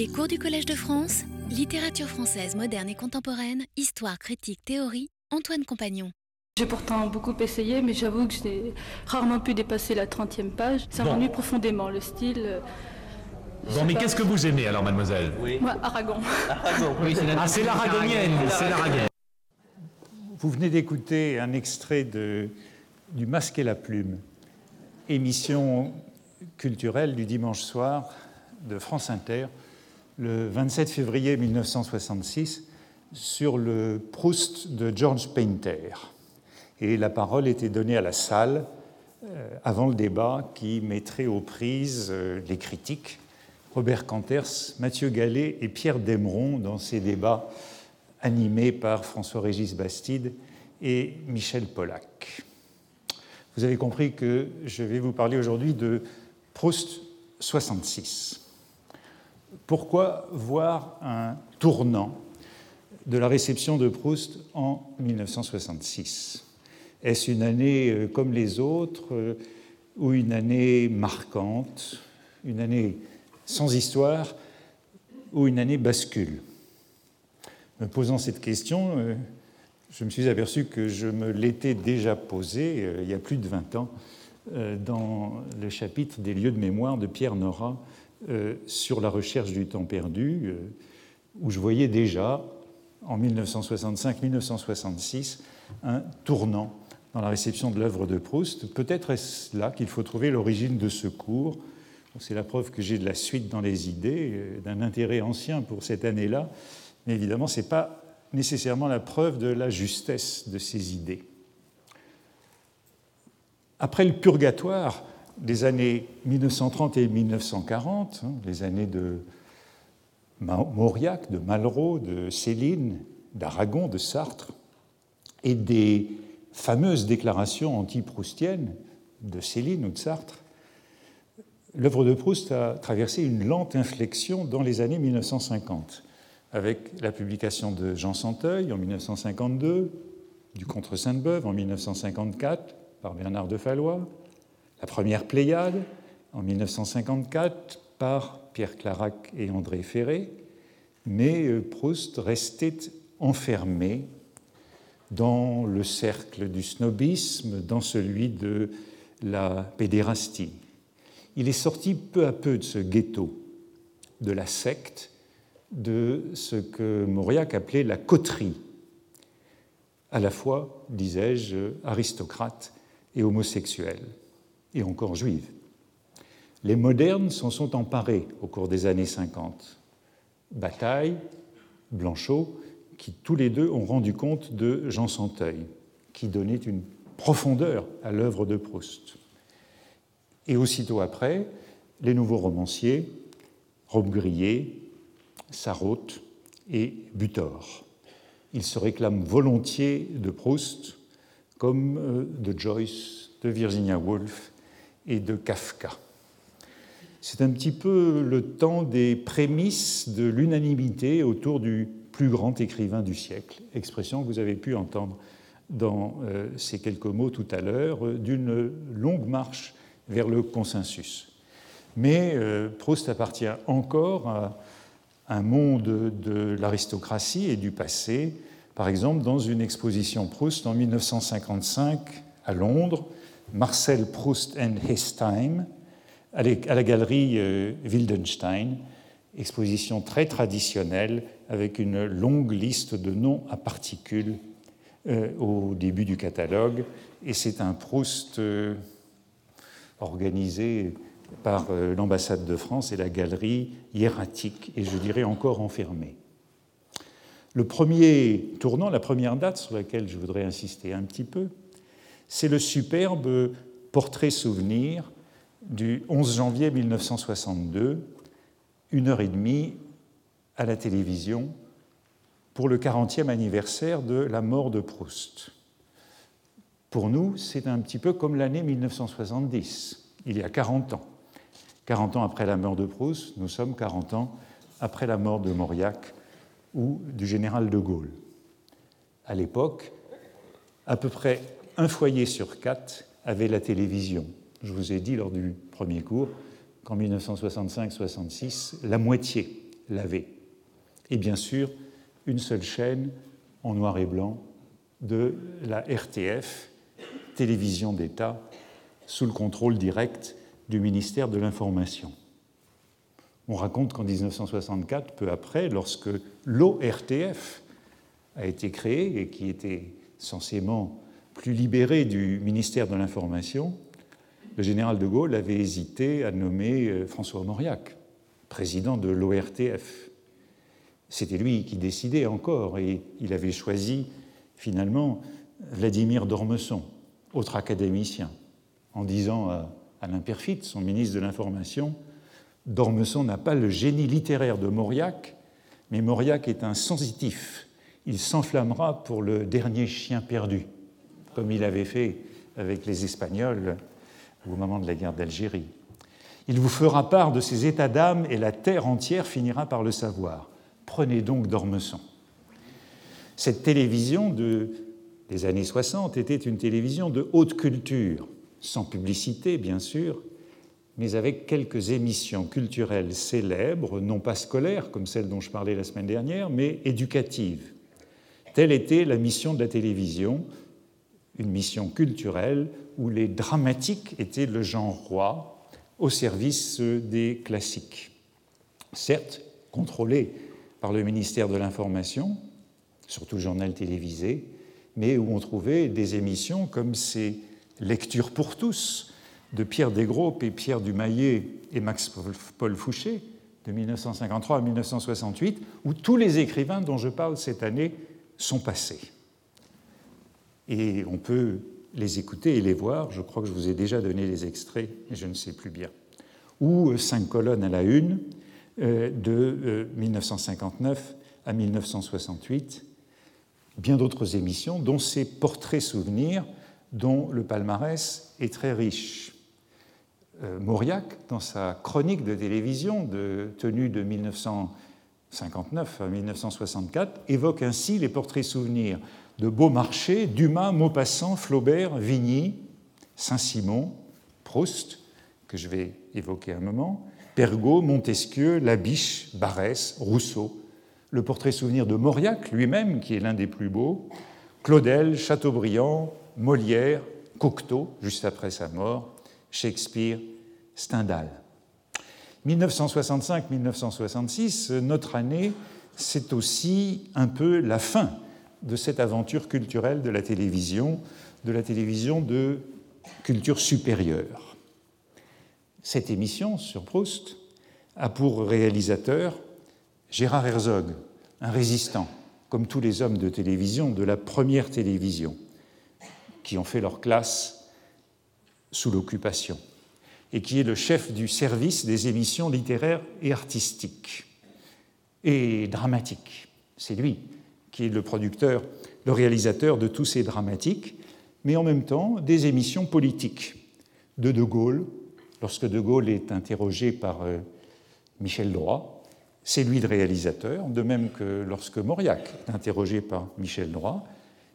Les cours du Collège de France, littérature française moderne et contemporaine, histoire, critique, théorie, Antoine Compagnon. J'ai pourtant beaucoup essayé, mais j'avoue que j'ai rarement pu dépasser la 30e page. Ça Bon. m'ennuie profondément, le style. euh, je Bon, mais qu'est-ce que vous aimez alors, mademoiselle? Moi, Aragon. Ah, c'est l'aragonienne, c'est l'aragonienne. Vous venez d'écouter un extrait de, du Masque et la Plume, émission culturelle du dimanche soir de France Inter, le 27 février 1966, sur le Proust de George Painter. Et la parole était donnée à la salle euh, avant le débat qui mettrait aux prises euh, les critiques. Robert Canters, Mathieu Gallet et Pierre Desmeron dans ces débats animés par François-Régis Bastide et Michel Pollack. Vous avez compris que je vais vous parler aujourd'hui de Proust 66. Pourquoi voir un tournant de la réception de Proust en 1966 Est-ce une année euh, comme les autres euh, ou une année marquante, une année sans histoire ou une année bascule? Me posant cette question, euh, je me suis aperçu que je me l'étais déjà posée il y a plus de 20 ans dans le chapitre des lieux de mémoire de Pierre Nora euh, sur la recherche du temps perdu, euh, où je voyais déjà, en 1965-1966, un tournant dans la réception de l'œuvre de Proust. Peut-être est-ce là qu'il faut trouver l'origine de ce cours. C'est la preuve que j'ai de la suite dans les idées, euh, d'un intérêt ancien pour cette année-là, mais évidemment, ce n'est pas nécessairement la preuve de la justesse de ces idées. Après le purgatoire des années 1930 et 1940, hein, les années de Ma- Mauriac, de Malraux, de Céline, d'Aragon, de Sartre, et des fameuses déclarations anti-proustiennes de Céline ou de Sartre, l'œuvre de Proust a traversé une lente inflexion dans les années 1950, avec la publication de Jean Santeuil en 1952, du Contre Sainte-Beuve en 1954 par Bernard de Fallois, la première Pléiade en 1954 par Pierre Clarac et André Ferré, mais euh, Proust restait enfermé dans le cercle du snobisme, dans celui de la pédérastie. Il est sorti peu à peu de ce ghetto, de la secte, de ce que Mauriac appelait la coterie, à la fois, disais-je, aristocrate et homosexuel, et encore juive. Les modernes s'en sont emparés au cours des années 50. Bataille, Blanchot, qui tous les deux ont rendu compte de Jean Santeuil, qui donnait une profondeur à l'œuvre de Proust. Et aussitôt après, les nouveaux romanciers, Robbe-Grillet, Sarraute et Butor. Ils se réclament volontiers de Proust, comme euh, de Joyce, de Virginia Woolf et de Kafka. C'est un petit peu le temps des prémices de l'unanimité autour du plus grand écrivain du siècle, expression que vous avez pu entendre dans euh, ces quelques mots tout à l'heure, euh, d'une longue marche vers le consensus. Mais euh, Proust appartient encore à un monde de l'aristocratie et du passé, par exemple dans une exposition Proust en 1955 à Londres, Marcel Proust and His Time, à la galerie euh, Wildenstein, exposition très traditionnelle avec une longue liste de noms à particules euh, au début du catalogue. Et c'est un Proust euh, organisé par l'ambassade de France et la galerie hiératique, et je dirais encore enfermée. Le premier tournant, la première date sur laquelle je voudrais insister un petit peu, c'est le superbe portrait souvenir du 11 janvier 1962, une heure et demie à la télévision pour le 40e anniversaire de la mort de Proust. Pour nous, c'est un petit peu comme l'année 1970, il y a 40 ans. 40 ans après la mort de Proust, nous sommes 40 ans après la mort de Mauriac ou du général de Gaulle. À l'époque, à peu près un foyer sur quatre avait la télévision. Je vous ai dit lors du premier cours qu'en 1965-66, la moitié lavé. Et bien sûr, une seule chaîne en noir et blanc de la RTF, télévision d'État, sous le contrôle direct du ministère de l'Information. On raconte qu'en 1964, peu après, lorsque l'ORTF a été créé et qui était censément plus libéré du ministère de l'Information, le général de Gaulle avait hésité à nommer euh, François Mauriac, président de l'ORTF. C'était lui qui décidait encore et il avait choisi finalement Vladimir Dormesson, autre académicien, en disant à Alain Perfit, son ministre de l'Information, Dormesson n'a pas le génie littéraire de Mauriac, mais Mauriac est un sensitif. Il s'enflammera pour le dernier chien perdu, comme il avait fait avec les Espagnols au moment de la guerre d'Algérie. Il vous fera part de ses états d'âme et la terre entière finira par le savoir. Prenez donc d'Ormesson. Cette télévision des années 60 était une télévision de haute culture, sans publicité bien sûr, mais avec quelques émissions culturelles célèbres, non pas scolaires comme celle dont je parlais la semaine dernière, mais éducatives. Telle était la mission de la télévision, une mission culturelle où les dramatiques étaient le genre roi au service des classiques. Certes, contrôlés par le ministère de l'Information, surtout le journal télévisé, mais où on trouvait des émissions comme ces Lectures pour tous de Pierre Desgroupes et Pierre Dumayet et Max Paul Fouché de 1953 à 1968, où tous les écrivains dont je parle cette année sont passés. Et on peut les écouter et les voir. Je crois que je vous ai déjà donné les extraits, mais je ne sais plus bien. Ou cinq colonnes à la une euh, de 1959 euh, à 1968. Bien d'autres émissions, dont ces portraits souvenirs, dont le palmarès est très riche. Euh, Mauriac, dans sa chronique de télévision de, tenue de 1959 à 1964, évoque ainsi les portraits souvenirs de Beaumarchais, Dumas, Maupassant, Flaubert, Vigny, Saint-Simon, Proust, que je vais évoquer un moment, Pergaud, Montesquieu, Labiche, Barès, Rousseau, le portrait souvenir de Mauriac lui-même, qui est l'un des plus beaux, Claudel, Chateaubriand, Molière, Cocteau, juste après sa mort, Shakespeare, Stendhal. 1965-1966, notre année, c'est aussi un peu la fin de cette aventure culturelle de la télévision, de la télévision de culture supérieure. Cette émission sur Proust a pour réalisateur Gérard Herzog, un résistant, comme tous les hommes de télévision de la première télévision, qui ont fait leur classe sous l'occupation, et qui est le chef du service des émissions littéraires et artistiques et dramatiques. C'est lui qui est le producteur, le réalisateur de tous ces dramatiques, mais en même temps des émissions politiques de De Gaulle. Lorsque De Gaulle est interrogé par euh, Michel Droit, c'est lui le réalisateur, de même que lorsque Mauriac est interrogé par Michel Droit,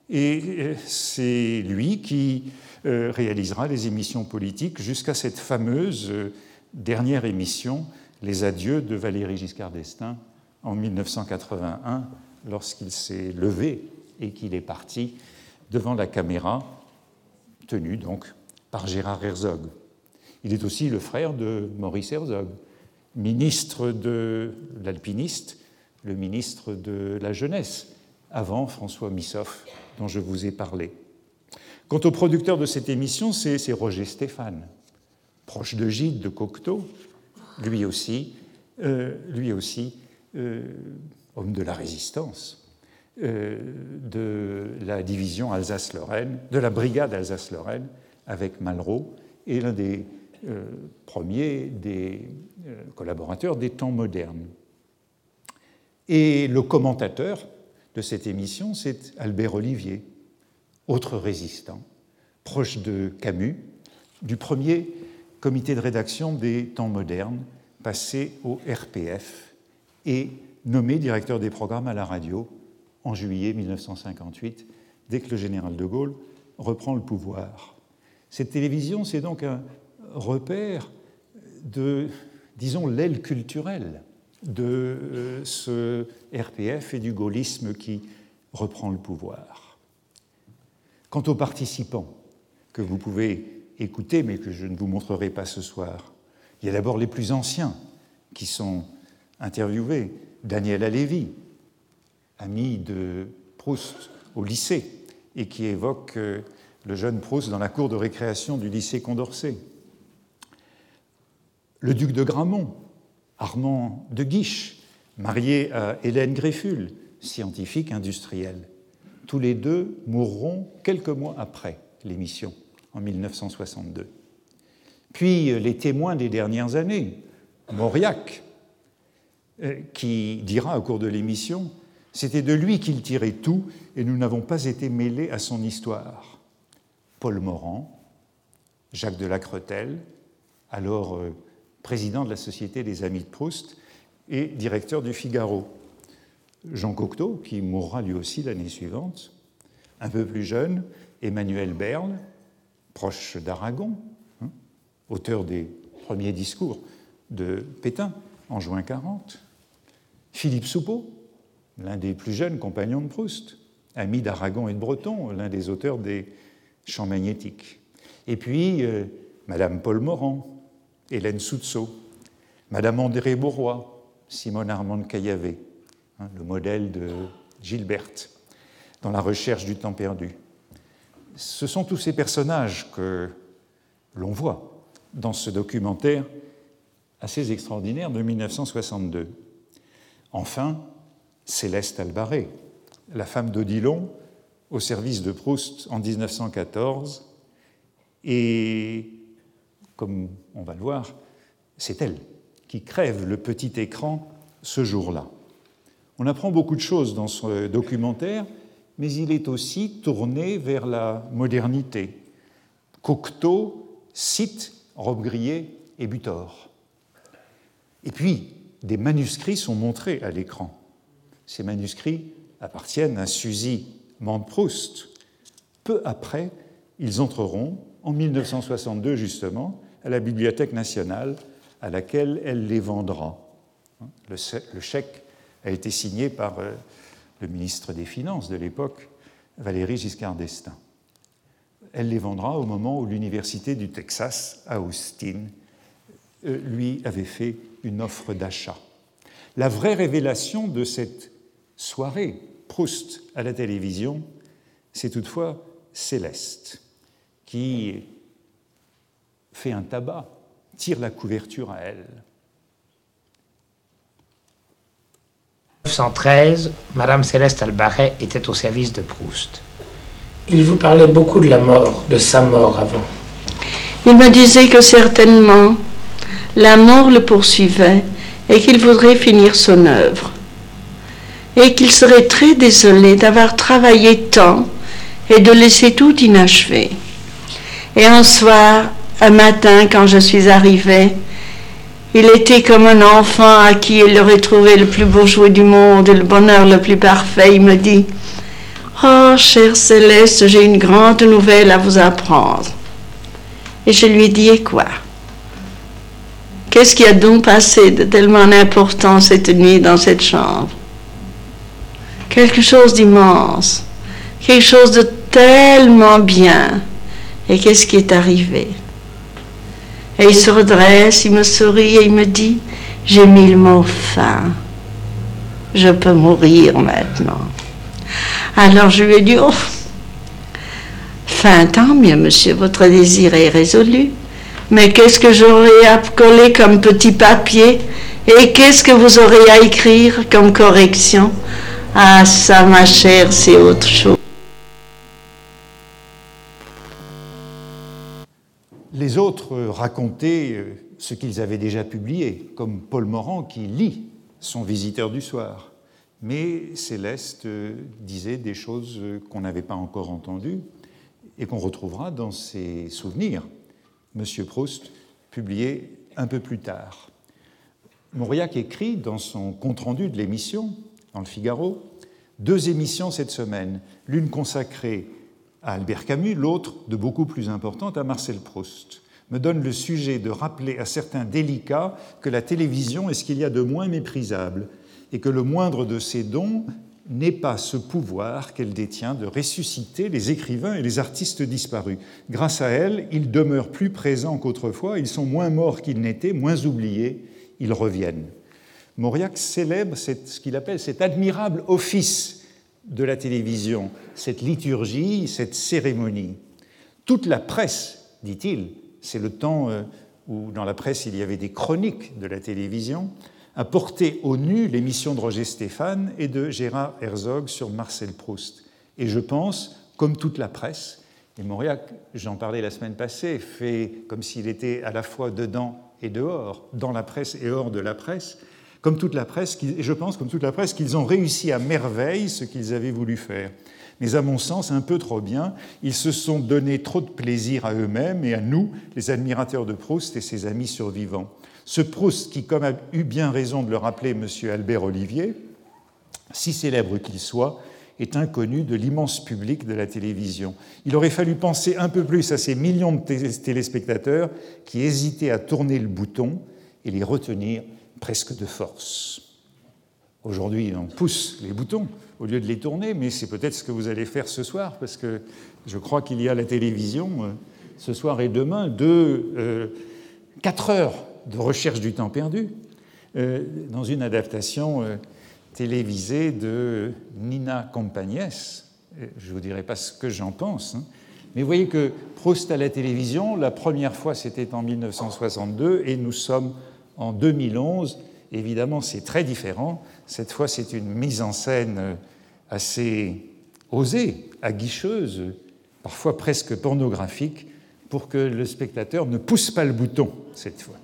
et euh, c'est lui qui euh, réalisera les émissions politiques jusqu'à cette fameuse dernière émission, Les Adieux de Valéry Giscard d'Estaing en 1981, lorsqu'il s'est levé et qu'il est parti devant la caméra, tenu donc par Gérard Herzog. Il est aussi le frère de Maurice Herzog, ministre de l'alpiniste, le ministre de la jeunesse, avant François Missoff, dont je vous ai parlé. Quant au producteur de cette émission, c'est Roger Stéphane, proche de Gide de Cocteau, lui aussi, euh, lui aussi euh, homme de la résistance, euh, de la division Alsace-Lorraine, de la brigade Alsace-Lorraine avec Malraux, et l'un des euh, premiers des euh, collaborateurs des temps modernes. Et le commentateur de cette émission, c'est Albert Olivier, autre résistant, proche de Camus, du premier comité de rédaction des temps modernes, passé au RPF et nommé directeur des programmes à la radio en juillet 1958, dès que le général de Gaulle reprend le pouvoir. Cette télévision, c'est donc un repère de, disons, l'aile culturelle de euh, ce RPF et du gaullisme qui reprend le pouvoir. Quant aux participants que vous pouvez écouter, mais que je ne vous montrerai pas ce soir, il y a d'abord les plus anciens qui sont interviewés. Daniel Alévi, ami de Proust au lycée, et qui évoque euh, le jeune Proust dans la cour de récréation du lycée Condorcet. Le duc de Gramont, Armand de Guiche, marié à Hélène Grefful, scientifique industrielle. Tous les deux mourront quelques mois après l'émission, en 1962. Puis euh, les témoins des dernières années, Mauriac, qui dira au cours de l'émission C'était de lui qu'il tirait tout et nous n'avons pas été mêlés à son histoire. Paul Morand, Jacques de Lacretelle, alors euh, président de la Société des Amis de Proust et directeur du Figaro. Jean Cocteau, qui mourra lui aussi l'année suivante. Un peu plus jeune, Emmanuel Berle, proche d'Aragon, hein, auteur des premiers discours de Pétain en juin 40. Philippe Soupeau, l'un des plus jeunes compagnons de Proust, ami d'Aragon et de Breton, l'un des auteurs des Champs magnétiques. Et puis, euh, Madame Paul Morand, Hélène Soutseau, Madame André Bourrois, Simone Armand Caillavé, hein, le modèle de Gilberte, dans la recherche du temps perdu. Ce sont tous ces personnages que l'on voit dans ce documentaire assez extraordinaire de 1962. Enfin, Céleste Albaré, la femme d'Odilon, au service de Proust en 1914, et comme on va le voir, c'est elle qui crève le petit écran ce jour-là. On apprend beaucoup de choses dans ce documentaire, mais il est aussi tourné vers la modernité. Cocteau cite Robbe-Grillet et Butor. Et puis, des manuscrits sont montrés à l'écran. Ces manuscrits appartiennent à Suzy Mande-Proust. Peu après, ils entreront, en 1962 justement, à la Bibliothèque nationale à laquelle elle les vendra. Le chèque a été signé par euh, le ministre des Finances de l'époque, Valéry Giscard d'Estaing. Elle les vendra au moment où l'Université du Texas à Austin euh, lui avait fait une offre d'achat. La vraie révélation de cette soirée Proust à la télévision, c'est toutefois Céleste, qui fait un tabac, tire la couverture à elle. 1913, Madame Céleste Albaret était au service de Proust. Il vous parlait beaucoup de la mort, de sa mort avant. Il me disait que certainement la mort le poursuivait et qu'il voudrait finir son œuvre et qu'il serait très désolé d'avoir travaillé tant et de laisser tout inachevé. Et un soir, un matin, quand je suis arrivée, il était comme un enfant à qui il aurait trouvé le plus beau jouet du monde et le bonheur le plus parfait. Il me dit Oh, chère Céleste, j'ai une grande nouvelle à vous apprendre. Et je lui ai quoi? Qu'est-ce qui a donc passé de tellement important cette nuit dans cette chambre? Quelque chose d'immense, quelque chose de tellement bien. Et qu'est-ce qui est arrivé? Et il se redresse, il me sourit et il me dit, j'ai mis le mot fin. Je peux mourir maintenant. Alors je lui ai dit, oh, fin, tant mieux, monsieur, votre désir est résolu. Mais qu'est-ce que j'aurais à coller comme petit papier Et qu'est-ce que vous aurez à écrire comme correction ah ça, ma chère, c'est autre chose. Les autres racontaient euh, ce qu'ils avaient déjà publié, comme Paul Morand qui lit son visiteur du soir. Mais Céleste euh, disait des choses qu'on n'avait pas encore entendues et qu'on retrouvera dans ses souvenirs. Monsieur Proust, publié un peu plus tard. Mauriac écrit dans son compte-rendu de l'émission dans le Figaro, deux émissions cette semaine, l'une consacrée à Albert Camus, l'autre, de beaucoup plus importante, à Marcel Proust. me donne le sujet de rappeler à certains délicats que la télévision est ce qu'il y a de moins méprisable et que le moindre de ses dons n'est pas ce pouvoir qu'elle détient de ressusciter les écrivains et les artistes disparus. Grâce à elle, ils demeurent plus présents qu'autrefois, ils sont moins morts qu'ils n'étaient, moins oubliés, ils reviennent. Mauriac célèbre ce qu'il appelle cet admirable office de la télévision, cette liturgie, cette cérémonie. Toute la presse, dit-il, c'est le temps euh, où dans la presse il y avait des chroniques de la télévision, a porté au nu l'émission de Roger Stéphane et de Gérard Herzog sur Marcel Proust. Et je pense, comme toute la presse, et Mauriac, j'en parlais la semaine passée, fait comme s'il était à la fois dedans et dehors, dans la presse et hors de la presse, comme toute la presse, et je pense comme toute la presse qu'ils ont réussi à merveille ce qu'ils avaient voulu faire. Mais à mon sens, un peu trop bien, ils se sont donné trop de plaisir à eux-mêmes et à nous, les admirateurs de Proust et ses amis survivants. Ce Proust, qui, comme a eu bien raison de le rappeler M. Albert Olivier, si célèbre qu'il soit, est inconnu de l'immense public de la télévision. Il aurait fallu penser un peu plus à ces millions de téléspectateurs qui hésitaient à tourner le bouton et les retenir presque de force. Aujourd'hui, on pousse les boutons au lieu de les tourner, mais c'est peut-être ce que vous allez faire ce soir, parce que je crois qu'il y a la télévision euh, ce soir et demain de euh, 4 heures de recherche du temps perdu euh, dans une adaptation euh, télévisée de Nina Campagnès. Je ne vous dirai pas ce que j'en pense, hein. mais vous voyez que Proust à la télévision, la première fois c'était en 1962 et nous sommes en 2011. Évidemment, c'est très différent. Cette fois, c'est une mise en scène euh, assez osée, aguicheuse, parfois presque pornographique, pour que le spectateur ne pousse pas le bouton cette fois.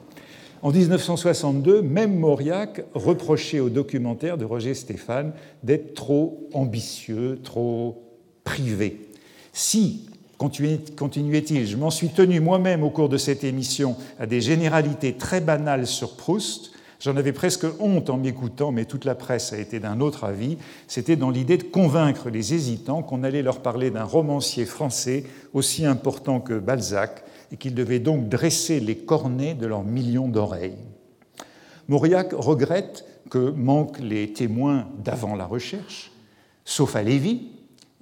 En 1962, même Mauriac reprochait au documentaire de Roger Stéphane d'être trop ambitieux, trop privé. Si, continuait-il, je m'en suis tenu moi-même au cours de cette émission à des généralités très banales sur Proust, j'en avais presque honte en m'écoutant, mais toute la presse a été d'un autre avis, c'était dans l'idée de convaincre les hésitants qu'on allait leur parler d'un romancier français aussi important que Balzac, et qu'ils devaient donc dresser les cornets de leurs millions d'oreilles. Mauriac regrette que manquent les témoins d'avant la recherche, sauf à Lévy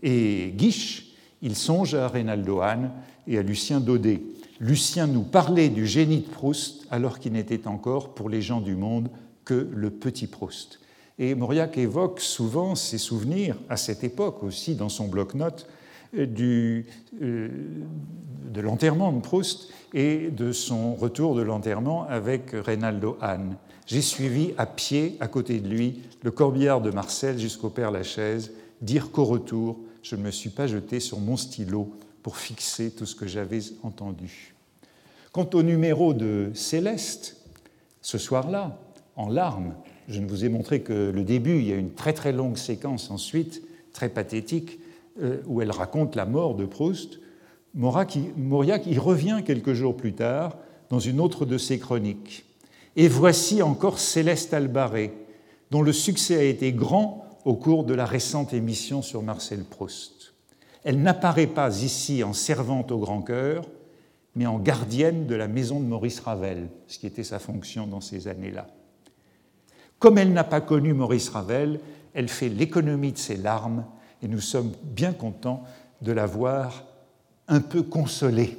et Guiche, il songe à Reynaldo Hahn et à Lucien Daudet. Lucien nous parlait du génie de Proust alors qu'il n'était encore pour les gens du monde que le petit Proust. Et Mauriac évoque souvent ses souvenirs à cette époque aussi dans son bloc-notes euh, de l'enterrement de Proust et de son retour de l'enterrement avec Reynaldo Hahn. J'ai suivi à pied, à côté de lui, le corbillard de Marcel jusqu'au Père Lachaise, dire qu'au retour, je ne me suis pas jeté sur mon stylo pour fixer tout ce que j'avais entendu. Quant au numéro de Céleste, ce soir-là, en larmes, je ne vous ai montré que le début, il y a une très très longue séquence ensuite, très pathétique, où elle raconte la mort de Proust, Mauriac y revient quelques jours plus tard dans une autre de ses chroniques. Et voici encore Céleste Albaré, dont le succès a été grand au cours de la récente émission sur Marcel Proust. Elle n'apparaît pas ici en servante au grand cœur, mais en gardienne de la maison de Maurice Ravel, ce qui était sa fonction dans ces années-là. Comme elle n'a pas connu Maurice Ravel, elle fait l'économie de ses larmes et nous sommes bien contents de la voir un peu consolée.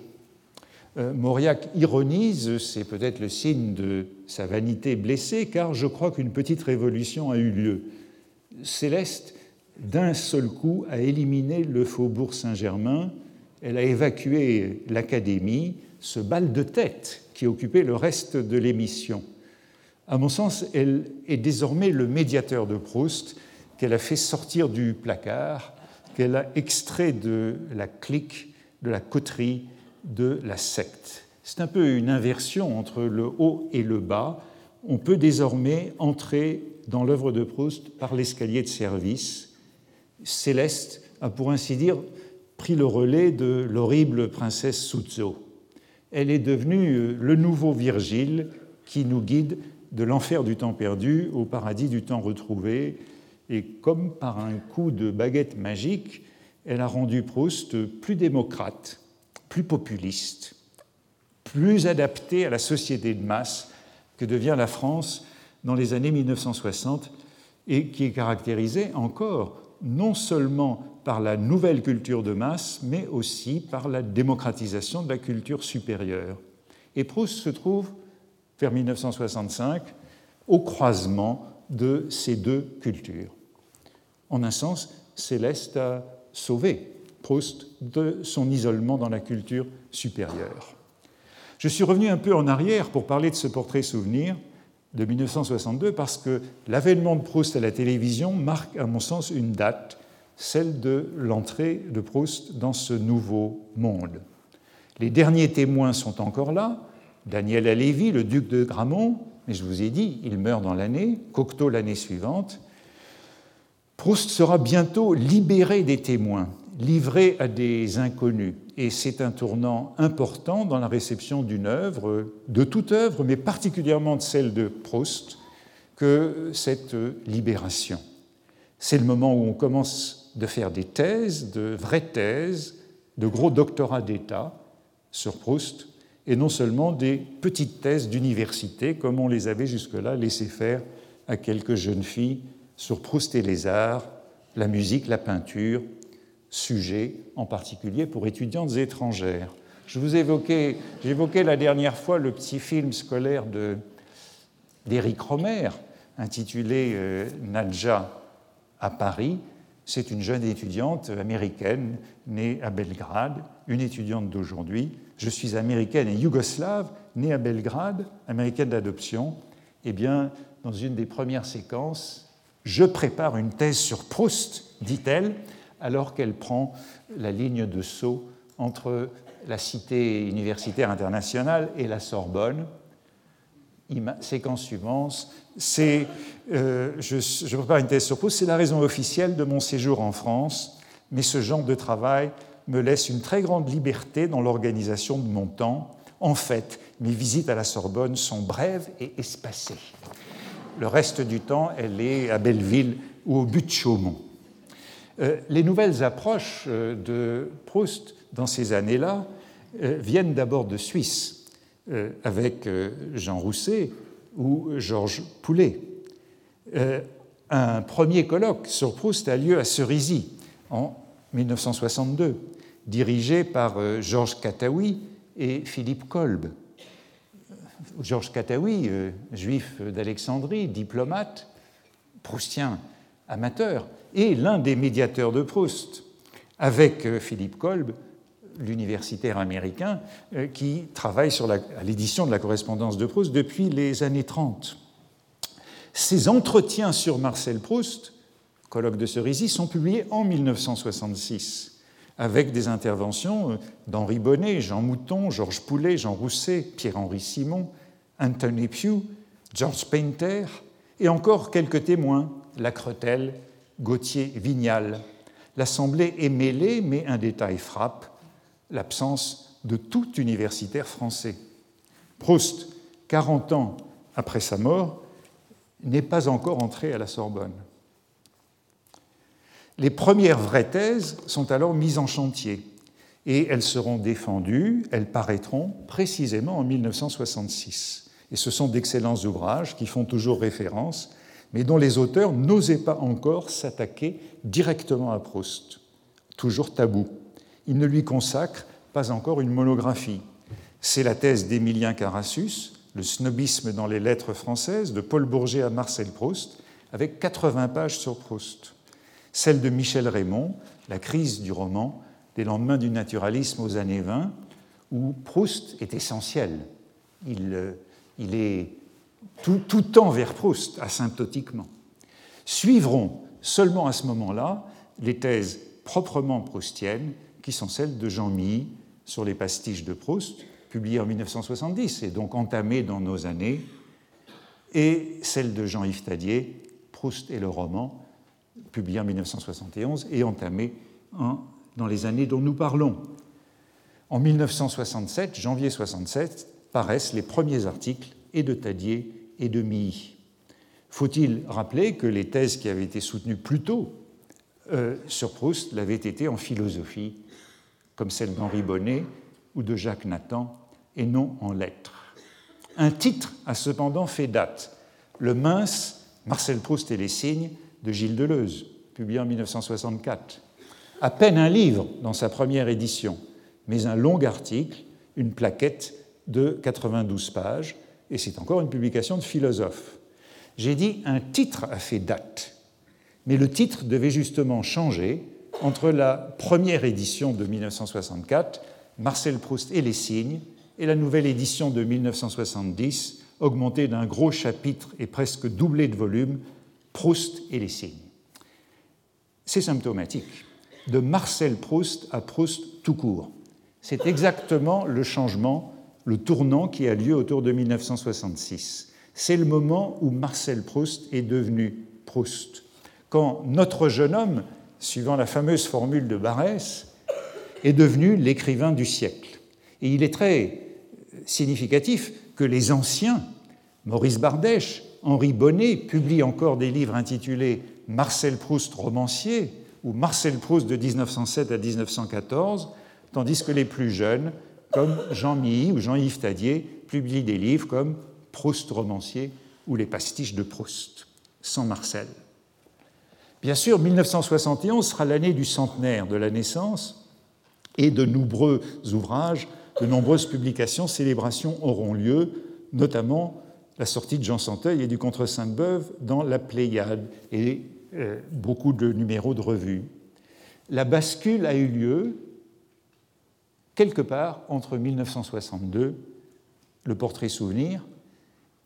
Euh, Mauriac ironise, c'est peut-être le signe de sa vanité blessée, car je crois qu'une petite révolution a eu lieu. Céleste, d'un seul coup, a éliminé le faubourg Saint-Germain, elle a évacué l'Académie, ce bal de tête qui occupait le reste de l'émission. À mon sens, elle est désormais le médiateur de Proust, qu'elle a fait sortir du placard, qu'elle a extrait de la clique, de la coterie, de la secte. C'est un peu une inversion entre le haut et le bas. On peut désormais entrer dans l'œuvre de Proust par l'escalier de service. Céleste a, pour ainsi dire, pris le relais de l'horrible princesse Suzzo. Elle est devenue le nouveau Virgile qui nous guide de l'enfer du temps perdu au paradis du temps retrouvé, et comme par un coup de baguette magique, elle a rendu Proust plus démocrate, plus populiste, plus adapté à la société de masse que devient la France dans les années 1960 et qui est caractérisée encore non seulement par la nouvelle culture de masse, mais aussi par la démocratisation de la culture supérieure. Et Proust se trouve, vers 1965, au croisement de ces deux cultures. En un sens, Céleste a sauvé Proust de son isolement dans la culture supérieure. Je suis revenu un peu en arrière pour parler de ce portrait souvenir de 1962 parce que l'avènement de Proust à la télévision marque, à mon sens, une date, celle de l'entrée de Proust dans ce nouveau monde. Les derniers témoins sont encore là, Daniel Alévi, le duc de Gramont, mais je vous ai dit, il meurt dans l'année, Cocteau l'année suivante. Proust sera bientôt libéré des témoins, livré à des inconnus, et c'est un tournant important dans la réception d'une œuvre, de toute œuvre, mais particulièrement de celle de Proust, que cette libération. C'est le moment où on commence de faire des thèses, de vraies thèses, de gros doctorats d'État sur Proust, et non seulement des petites thèses d'université, comme on les avait jusque-là laissé faire à quelques jeunes filles sur Proust et les arts, la musique, la peinture, sujet en particulier pour étudiantes étrangères. Je vous évoquais, j'évoquais la dernière fois le petit film scolaire d'Éric Romer intitulé euh, Nadja à Paris. C'est une jeune étudiante américaine née à Belgrade, une étudiante d'aujourd'hui. Je suis américaine et yougoslave, née à Belgrade, américaine d'adoption. Eh bien, dans une des premières séquences, je prépare une thèse sur Proust, dit-elle, alors qu'elle prend la ligne de saut entre la cité universitaire internationale et la Sorbonne. Séquence suivante, c'est, euh, je, je, prépare une thèse sur Proust, c'est la raison officielle de mon séjour en France, mais ce genre de travail me laisse une très grande liberté dans l'organisation de mon temps. En fait, mes visites à la Sorbonne sont brèves et espacées. Le reste du temps, elle est à Belleville ou au but de Chaumont. Euh, les nouvelles approches euh, de Proust dans ces années-là euh, viennent d'abord de Suisse, avec Jean Rousset ou Georges Poulet. Un premier colloque sur Proust a lieu à Cerisy en 1962, dirigé par Georges Kataoui et Philippe Kolb. Georges Kataoui, juif d'Alexandrie, diplomate, proustien amateur, et l'un des médiateurs de Proust, avec euh, Philippe Kolb, l'universitaire américain, euh, qui travaille sur l'édition de la correspondance de Proust depuis les années 30. Ces entretiens sur Marcel Proust, colloque de Cerisy, sont publiés en 1966 avec des interventions euh, d'Henri Bonnet, Jean Mouton, Georges Poulet, Jean Rousset, Pierre-Henri Simon, Anthony Pugh, George Painter et encore quelques témoins, Lacretelle Gauthier Vignal. L'Assemblée est mêlée, mais un détail frappe, l'absence de tout universitaire français. Proust, 40 ans après sa mort, n'est pas encore entré à la Sorbonne. Les premières vraies thèses sont alors mises en chantier et elles seront défendues, elles paraîtront précisément en 1966. Et ce sont d'excellents ouvrages qui font toujours référence mais dont les auteurs n'osaient pas encore s'attaquer directement à Proust. Toujours tabou. Ils ne lui consacrent pas encore une monographie. C'est la thèse d'Émilien Carassus, Le snobisme dans les lettres françaises, de Paul Bourget à Marcel Proust, avec 80 pages sur Proust. Celle de Michel Raymond, La crise du roman, des lendemains du naturalisme aux années 20, où Proust est essentiel. Il, euh, il est tout, tend vers Proust, asymptotiquement. Suivront seulement à ce moment-là les thèses proprement proustiennes, qui sont celles de Jean Milly sur les pastiches de Proust, publiées en 1970 et donc entamées dans nos années, et celles de Jean-Yves Tadier, Proust et le roman, publiées en 1971 et entamées dans les années dont nous parlons. En 1967, janvier 1967, paraissent les premiers articles et de Tadier et de Milly. Faut-il rappeler que les thèses qui avaient été soutenues plus tôt euh, sur Proust l'avaient été en philosophie, comme celle d'Henri Bonnet ou de Jacques Nathan et non en lettres? Un titre a cependant fait date, le mince Marcel Proust et les signes de Gilles Deleuze, publié en 1964. À peine un livre dans sa première édition, mais un long article, une plaquette de 92 pages, et c'est encore une publication de philosophe. J'ai dit un titre a fait date, mais le titre devait justement changer entre la première édition de 1964, Marcel Proust et les signes, et la nouvelle édition de 1970, augmentée d'un gros chapitre et presque doublée de volume, Proust et les signes. C'est symptomatique. De Marcel Proust à Proust tout court. C'est exactement le changement, le tournant qui a lieu autour de 1966. C'est le moment où Marcel Proust est devenu Proust. Quand notre jeune homme, suivant la fameuse formule de Barès, est devenu l'écrivain du siècle. Et il est très significatif que les anciens, Maurice Bardèche, Henri Bonnet, publient encore des livres intitulés Marcel Proust romancier ou Marcel Proust de 1907 à 1914, tandis que les plus jeunes, comme Jean Milly ou Jean-Yves Tadier, publient des livres comme Proust romancier ou Les pastiches de Proust, sans Marcel. Bien sûr, 1971 sera l'année du centenaire de la naissance et de nombreux ouvrages, de nombreuses publications, célébrations auront lieu, notamment la sortie de Jean Santeuil et du Contre Sainte-Beuve dans la Pléiade et euh, beaucoup de numéros de revues. La bascule a eu lieu quelque part entre 1962, le portrait souvenir,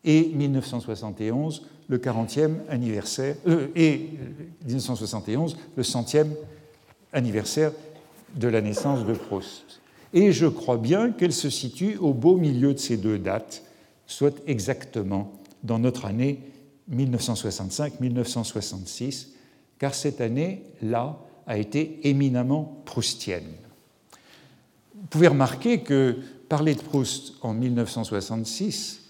et 1971, le 40e anniversaire, euh, et 1971, le centième anniversaire de la naissance de Proust. Et je crois bien qu'elle se situe au beau milieu de ces deux dates, soit exactement dans notre année 1965-1966, car cette année-là a été éminemment proustienne. Vous pouvez remarquer que parler de Proust en 1966,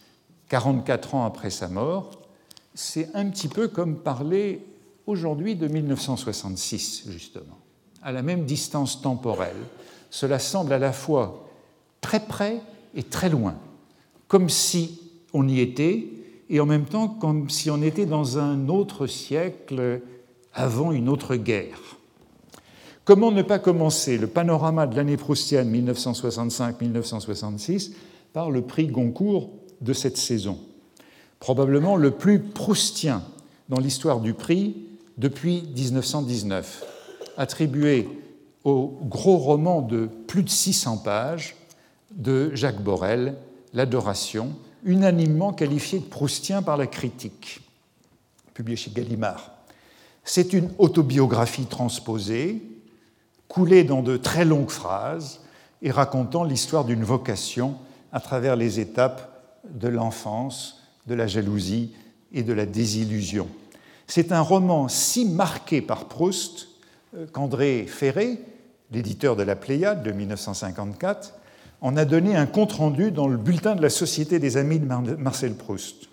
44 ans après sa mort, c'est un petit peu comme parler aujourd'hui de 1966, justement, à la même distance temporelle. Cela semble à la fois très près et très loin comme si on y était, et en même temps comme si on était dans un autre siècle avant une autre guerre. Comment ne pas commencer le panorama de l'année proustienne 1965-1966 par le prix Goncourt de cette saison? Probablement le plus proustien dans l'histoire du prix depuis 1919, attribué au gros roman de plus de 600 pages de Jacques Borel, L'adoration, unanimement qualifié de proustien par la critique, publié chez Gallimard. C'est une autobiographie transposée, coulée dans de très longues phrases et racontant l'histoire d'une vocation à travers les étapes de l'enfance, de la jalousie et de la désillusion. C'est un roman si marqué par Proust euh, qu'André Ferré, l'éditeur de la Pléiade de 1954, en a donné un compte-rendu dans le bulletin de la Société des Amis de Marcel Proust.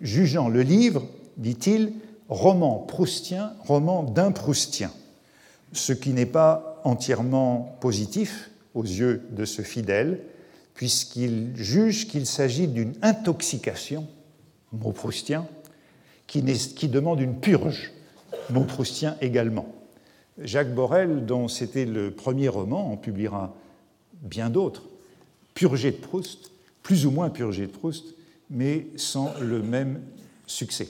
Jugeant le livre, dit-il, roman proustien, roman d'un proustien, ce qui n'est pas entièrement positif aux yeux de ce fidèle, puisqu'il juge qu'il s'agit d'une intoxication, mot proustien, qui, demande une purge, mot proustien également. Jacques Borel, dont c'était le premier roman, en publiera bien d'autres, purgé de Proust, plus ou moins purgé de Proust, mais sans le même succès.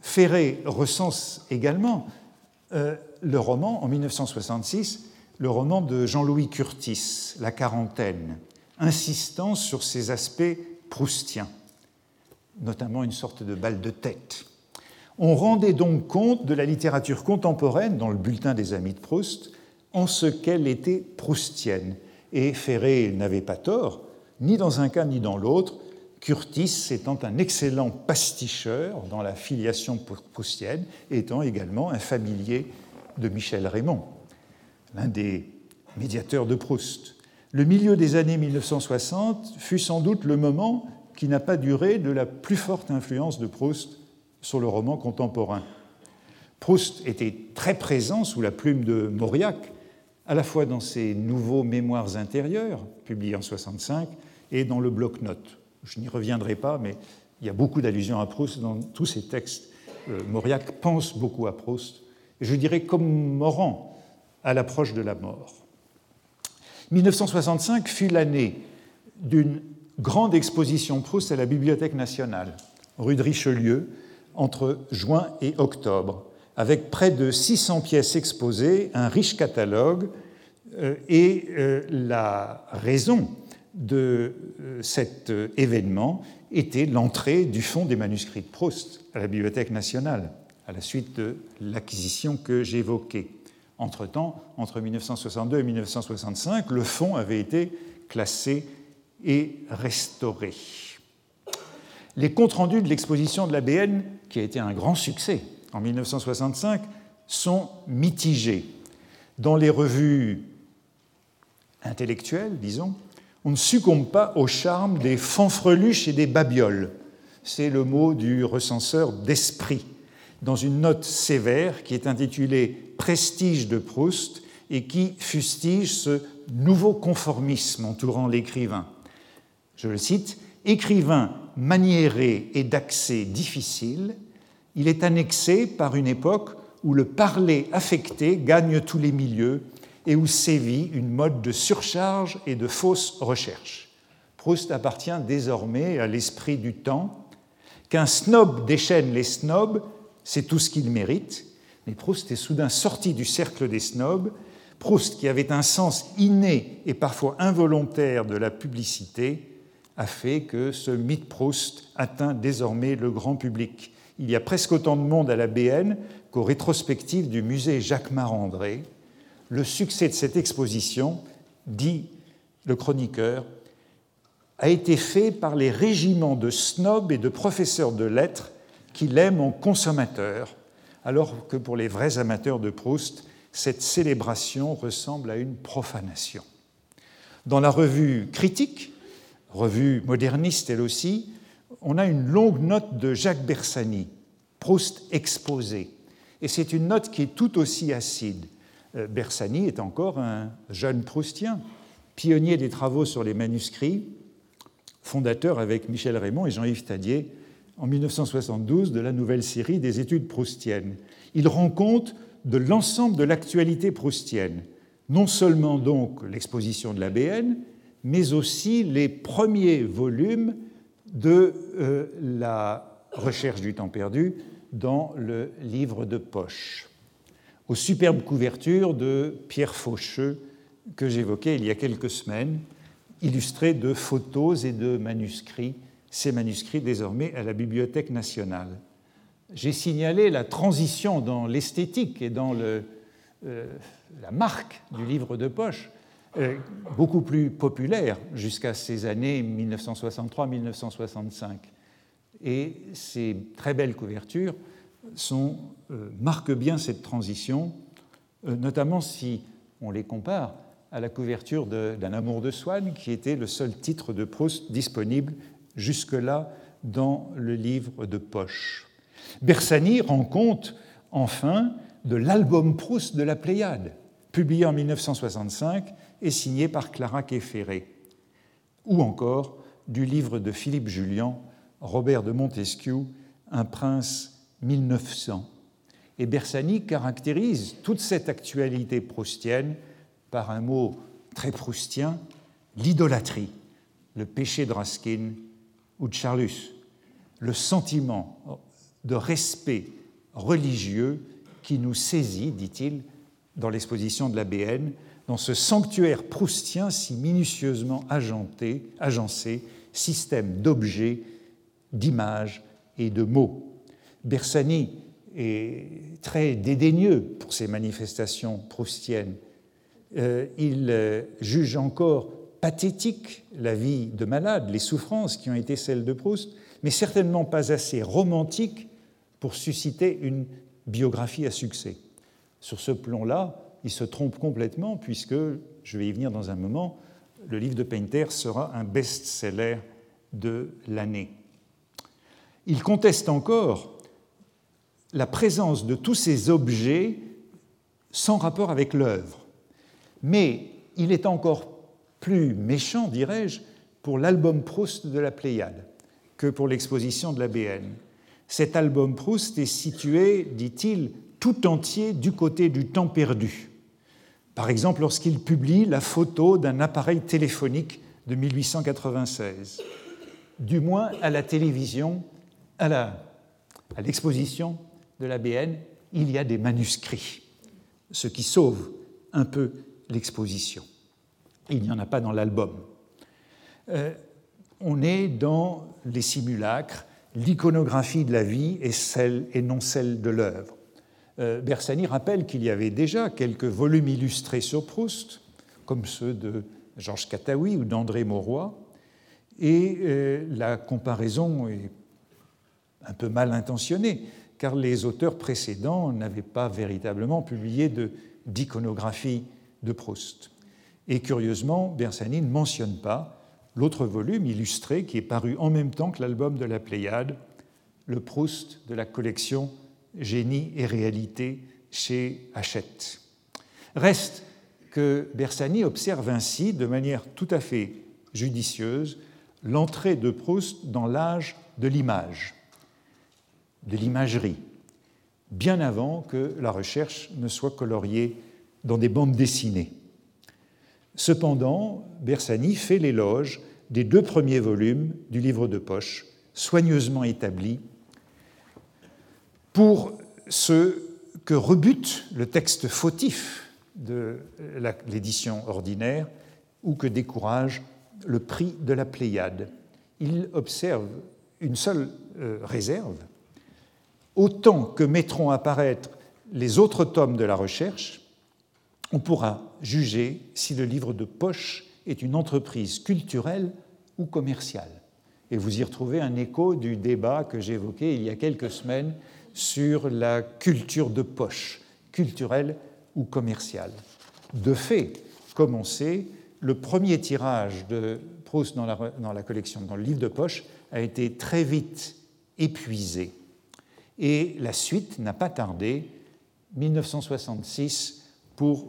Ferré recense également euh, le roman, en 1966, le roman de Jean-Louis Curtis, La quarantaine, insistant sur ses aspects proustiens, notamment une sorte de balle de tête. On rendait donc compte de la littérature contemporaine dans le bulletin des Amis de Proust en ce qu'elle était proustienne, et Ferré n'avait pas tort, ni dans un cas ni dans l'autre, Curtis étant un excellent pasticheur dans la filiation proustienne, étant également un familier de Michel Raymond, l'un des médiateurs de Proust. Le milieu des années 1960 fut sans doute le moment qui n'a pas duré de la plus forte influence de Proust sur le roman contemporain. Proust était très présent sous la plume de Mauriac à la fois dans ses nouveaux mémoires intérieurs, publiés en 65, et dans le bloc-notes. Je n'y reviendrai pas, mais il y a beaucoup d'allusions à Proust dans tous ces textes. Euh, Mauriac pense beaucoup à Proust, je dirais comme Morand à l'approche de la mort. 1965 fut l'année d'une grande exposition Proust à la Bibliothèque nationale, rue de Richelieu, entre juin et octobre, avec près de 600 pièces exposées, un riche catalogue, euh, et euh, la raison de euh, cet événement était l'entrée du fonds des manuscrits de Proust à la Bibliothèque nationale, à la suite de l'acquisition que j'évoquais. Entre-temps, entre 1962 et 1965, le fonds avait été classé et restauré. Les comptes rendus de l'exposition de l'ABN, qui a été un grand succès en 1965, sont mitigés. Dans les revues intellectuelles, disons, on ne succombe pas au charme des fanfreluches et des babioles. C'est le mot du recenseur d'esprit, dans une note sévère qui est intitulée Prestige de Proust et qui fustige ce nouveau conformisme entourant l'écrivain. Je le cite, Écrivain maniéré et d'accès difficile, il est annexé par une époque où le parler affecté gagne tous les milieux et où sévit une mode de surcharge et de fausse recherche. Proust appartient désormais à l'esprit du temps. Qu'un snob déchaîne les snobs, c'est tout ce qu'il mérite. Mais Proust est soudain sorti du cercle des snobs. Proust, qui avait un sens inné et parfois involontaire de la publicité, a fait que ce mythe Proust atteint désormais le grand public. Il y a presque autant de monde à la BN qu'aux rétrospectives du musée Jacques Marandré. Le succès de cette exposition, dit le chroniqueur, a été fait par les régiments de snobs et de professeurs de lettres qui l'aiment en consommateur, alors que pour les vrais amateurs de Proust, cette célébration ressemble à une profanation. Dans la revue Critique, revue moderniste elle aussi, on a une longue note de Jacques Bersani, Proust exposé. Et c'est une note qui est tout aussi acide. Euh, Bersani est encore un jeune Proustien, pionnier des travaux sur les manuscrits, fondateur avec Michel Raymond et Jean-Yves Tadier en 1972 de la nouvelle série des études proustiennes. Il rend compte de l'ensemble de l'actualité proustienne, non seulement donc l'exposition de l'ABN, mais aussi les premiers volumes de euh, la recherche du temps perdu dans le livre de poche, aux superbes couvertures de Pierre Faucheux que j'évoquais il y a quelques semaines, illustrées de photos et de manuscrits, ces manuscrits désormais à la Bibliothèque nationale. J'ai signalé la transition dans l'esthétique et dans euh, la marque du livre de poche euh, beaucoup plus populaire jusqu'à ces années 1963-1965. Et ces très belles couvertures euh, marquent bien cette transition, notamment si on les compare à la couverture d'un amour de Swann, qui était le seul titre de Proust disponible jusque-là dans le livre de poche. Bersani rend compte enfin de l'album Proust de la Pléiade, publié en 1965 et signé par Clara Quefferré, ou encore du livre de Philippe Julien, Robert de Montesquieu, Un prince 1900. Et Bersani caractérise toute cette actualité proustienne par un mot très proustien, l'idolâtrie, le péché de Raskin ou de Charlus, le sentiment de respect religieux qui nous saisit, dit-il, dans l'exposition de la BN, dans ce sanctuaire proustien si minutieusement agencé, système d'objets, d'images et de mots. Bersani est très dédaigneux pour ces manifestations proustiennes. Euh, il euh, juge encore pathétique la vie de malade, les souffrances qui ont été celles de Proust, mais certainement pas assez romantique pour susciter une biographie à succès. Sur ce plan-là, il se trompe complètement puisque, je vais y venir dans un moment, le livre de Painter sera un best-seller de l'année. Il conteste encore la présence de tous ces objets sans rapport avec l'œuvre. Mais il est encore plus méchant, dirais-je, pour l'album Proust de la Pléiade que pour l'exposition de la BN. Cet album Proust est situé, dit-il, tout entier du côté du temps perdu. Par exemple, lorsqu'il publie la photo d'un appareil téléphonique de 1896. Du moins à la télévision, à l'exposition de la BN, il y a des manuscrits, ce qui sauve un peu l'exposition. Il n'y en a pas dans l'album. Euh, on est dans les simulacres, l'iconographie de la vie est celle et non celle de l'œuvre. Euh, Bersani rappelle qu'il y avait déjà quelques volumes illustrés sur Proust, comme ceux de Georges Cataoui ou d'André Mauroy, et euh, la comparaison est un peu mal intentionnée, car les auteurs précédents n'avaient pas véritablement publié d'iconographie de, Proust. Et curieusement, Bersani ne mentionne pas l'autre volume illustré qui est paru en même temps que l'album de la Pléiade, le Proust de la collection Génie et réalité chez Hachette. Reste que Bersani observe ainsi, de manière tout à fait judicieuse, l'entrée de Proust dans l'âge de l'image, de l'imagerie, bien avant que la recherche ne soit coloriée dans des bandes dessinées. Cependant, Bersani fait l'éloge des deux premiers volumes du livre de poche, soigneusement établis, pour ce que rebute le texte fautif de l'édition ordinaire ou que décourage le prix de la Pléiade. Il observe une seule euh, réserve. Autant que mettront apparaître les autres tomes de la recherche, on pourra juger si le livre de poche est une entreprise culturelle ou commerciale. Et vous y retrouvez un écho du débat que j'évoquais il y a quelques semaines sur la culture de poche, culturelle ou commerciale. De fait, comme on sait, le premier tirage de Proust dans la, collection, dans le livre de poche, a été très vite épuisé. Et la suite n'a pas tardé, 1966 pour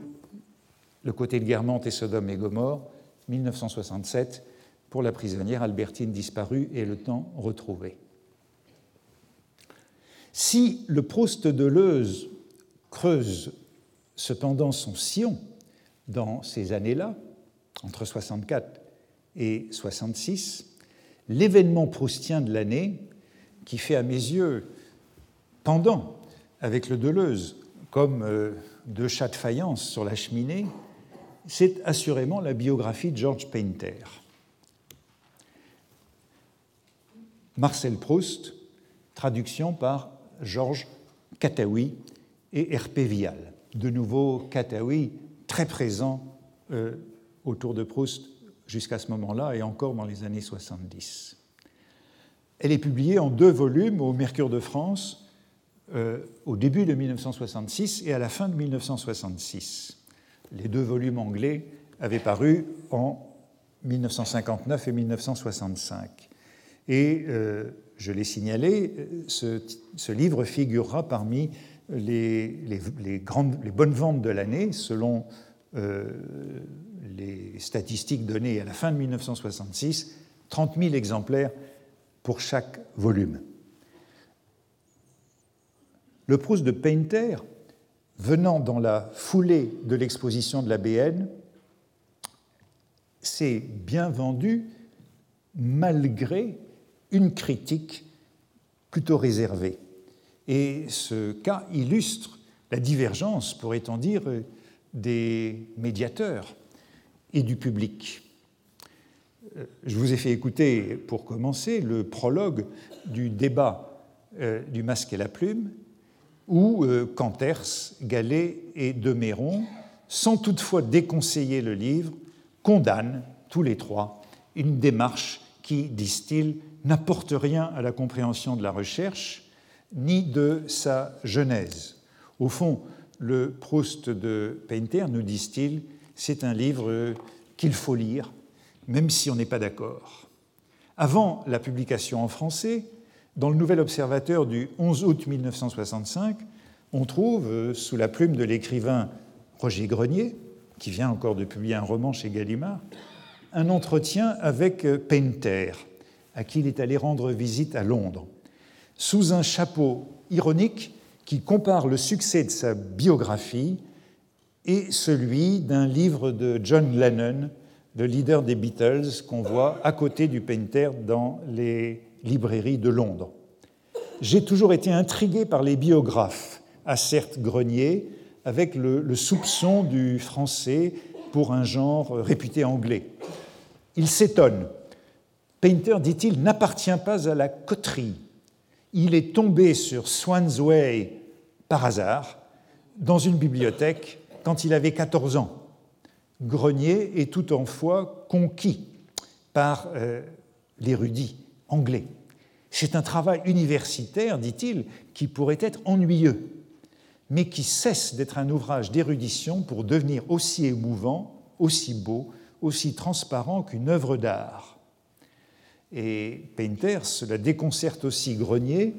le côté de Guermantes et Sodome et Gomorre, 1967 pour la prisonnière Albertine disparue et le temps retrouvé. Si le Proust de Leuze creuse cependant son sillon dans ces années-là, entre 64 et 66, l'événement proustien de l'année, qui fait à mes yeux pendant avec le Deleuze comme euh, deux chats de faïence sur la cheminée, c'est assurément la biographie de George Painter. Marcel Proust, traduction par Georges Cataoui et R.P. Vial. De nouveau, Cataoui très présent euh, autour de Proust jusqu'à ce moment-là et encore dans les années 70. Elle est publiée en deux volumes au Mercure de France euh, au début de 1966 et à la fin de 1966. Les deux volumes anglais avaient paru en 1959 et 1965. Et euh, je l'ai signalé, ce, livre figurera parmi les, bonnes ventes de l'année selon euh, les statistiques données à la fin de 1966, 30 000 exemplaires pour chaque volume. Le Proust de Painter, venant dans la foulée de l'exposition de la BN, s'est bien vendu malgré une critique plutôt réservée. Et ce cas illustre la divergence, pourrait-on dire, des médiateurs et du public. Euh, je vous ai fait écouter, pour commencer, le prologue du débat euh, du masque et la plume, où euh, Canters, Gallet et Deméron, sans toutefois déconseiller le livre, condamnent tous les trois une démarche qui, disent-ils, n'apporte rien à la compréhension de la recherche ni de sa genèse. Au fond, le Proust de Painter, nous disent-ils, c'est un livre qu'il faut lire, même si on n'est pas d'accord. Avant la publication en français, dans le Nouvel Observateur du 11 août 1965, on trouve, sous la plume de l'écrivain Roger Grenier, qui vient encore de publier un roman chez Gallimard, un entretien avec Painter, à qui il est allé rendre visite à Londres, sous un chapeau ironique qui compare le succès de sa biographie et celui d'un livre de John Lennon, le leader des Beatles, qu'on voit à côté du Painter dans les librairies de Londres. J'ai toujours été intrigué par les biographes, asserte Grenier, avec le, le soupçon du français pour un genre réputé anglais. Il s'étonne. Painter, dit-il, n'appartient pas à la coterie. Il est tombé sur Swan's Way par hasard dans une bibliothèque quand il avait 14 ans. Grenier est tout en foi conquis par euh, l'érudit anglais. C'est un travail universitaire, dit-il, qui pourrait être ennuyeux, mais qui cesse d'être un ouvrage d'érudition pour devenir aussi émouvant, aussi beau, aussi transparent qu'une œuvre d'art. Et Painter, cela déconcerte aussi Grenier,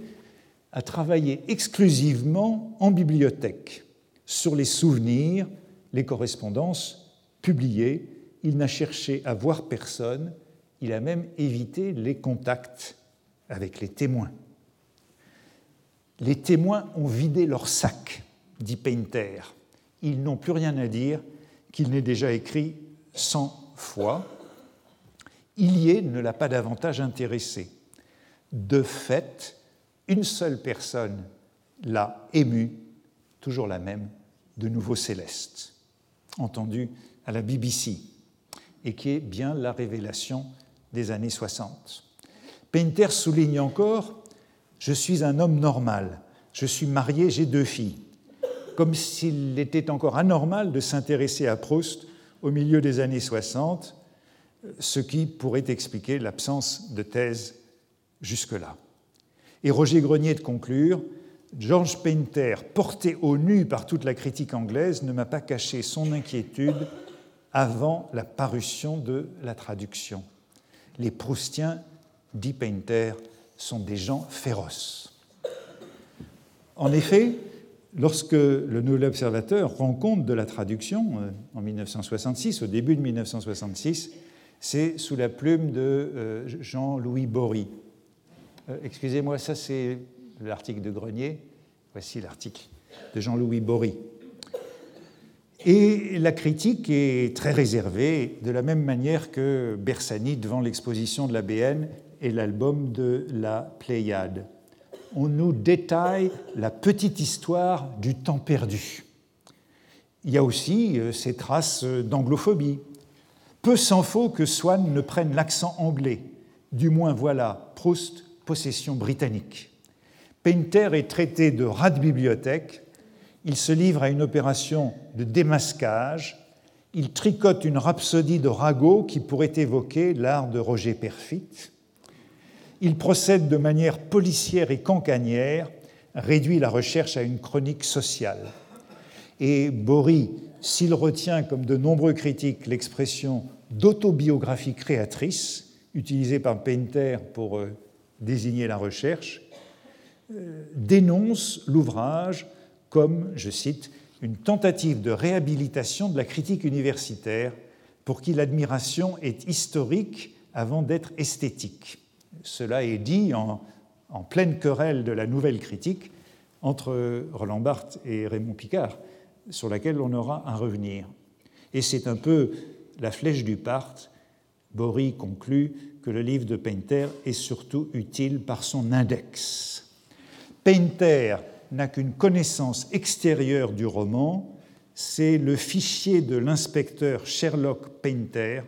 a travaillé exclusivement en bibliothèque sur les souvenirs, les correspondances publiées. Il n'a cherché à voir personne, il a même évité les contacts avec les témoins. Les témoins ont vidé leur sac, dit Painter. Ils n'ont plus rien à dire qu'il n'ait déjà écrit cent fois. Ilié ne l'a pas davantage intéressé. De fait, une seule personne l'a ému toujours la même, de Nouveau Céleste, entendu à la BBC, et qui est bien la révélation des années 60. Painter souligne encore Je suis un homme normal, je suis marié, j'ai deux filles, comme s'il était encore anormal de s'intéresser à Proust au milieu des années 60, ce qui pourrait expliquer l'absence de thèse jusque-là. Et Roger Grenier de conclure George Painter, porté au nu par toute la critique anglaise, ne m'a pas caché son inquiétude avant la parution de la traduction. Les Proustiens, dit Painter, sont des gens féroces. En effet, lorsque le Nouvel Observateur rend compte de la traduction euh, en 1966, au début de 1966, c'est sous la plume de euh, Jean-Louis Bory. Euh, excusez-moi, ça c'est l'article de Grenier. Voici l'article de Jean-Louis Bory. Et la critique est très réservée, de la même manière que Bersani devant l'exposition de la BN et l'album de la Pléiade. On nous détaille la petite histoire du temps perdu. Il y a aussi euh, ces traces d'anglophobie. Peu s'en faut que Swann ne prenne l'accent anglais. Du moins voilà, Proust, possession britannique. Painter est traité de rat bibliothèque, il se livre à une opération de démasquage, il tricote une rhapsodie de ragots qui pourrait évoquer l'art de Roger Perfit, il procède de manière policière et cancanière, réduit la recherche à une chronique sociale. Et Bory, s'il retient comme de nombreux critiques l'expression d'autobiographie créatrice, utilisée par Painter pour euh, désigner la recherche, euh, dénonce l'ouvrage comme, je cite, une tentative de réhabilitation de la critique universitaire pour qui l'admiration est historique avant d'être esthétique. Cela est dit en, pleine querelle de la nouvelle critique entre Roland Barthes et Raymond Picard, sur laquelle on aura à revenir. Et c'est un peu la flèche du Part. Bory conclut que le livre de Painter est surtout utile par son index. Painter n'a qu'une connaissance extérieure du roman, c'est le fichier de l'inspecteur Sherlock Painter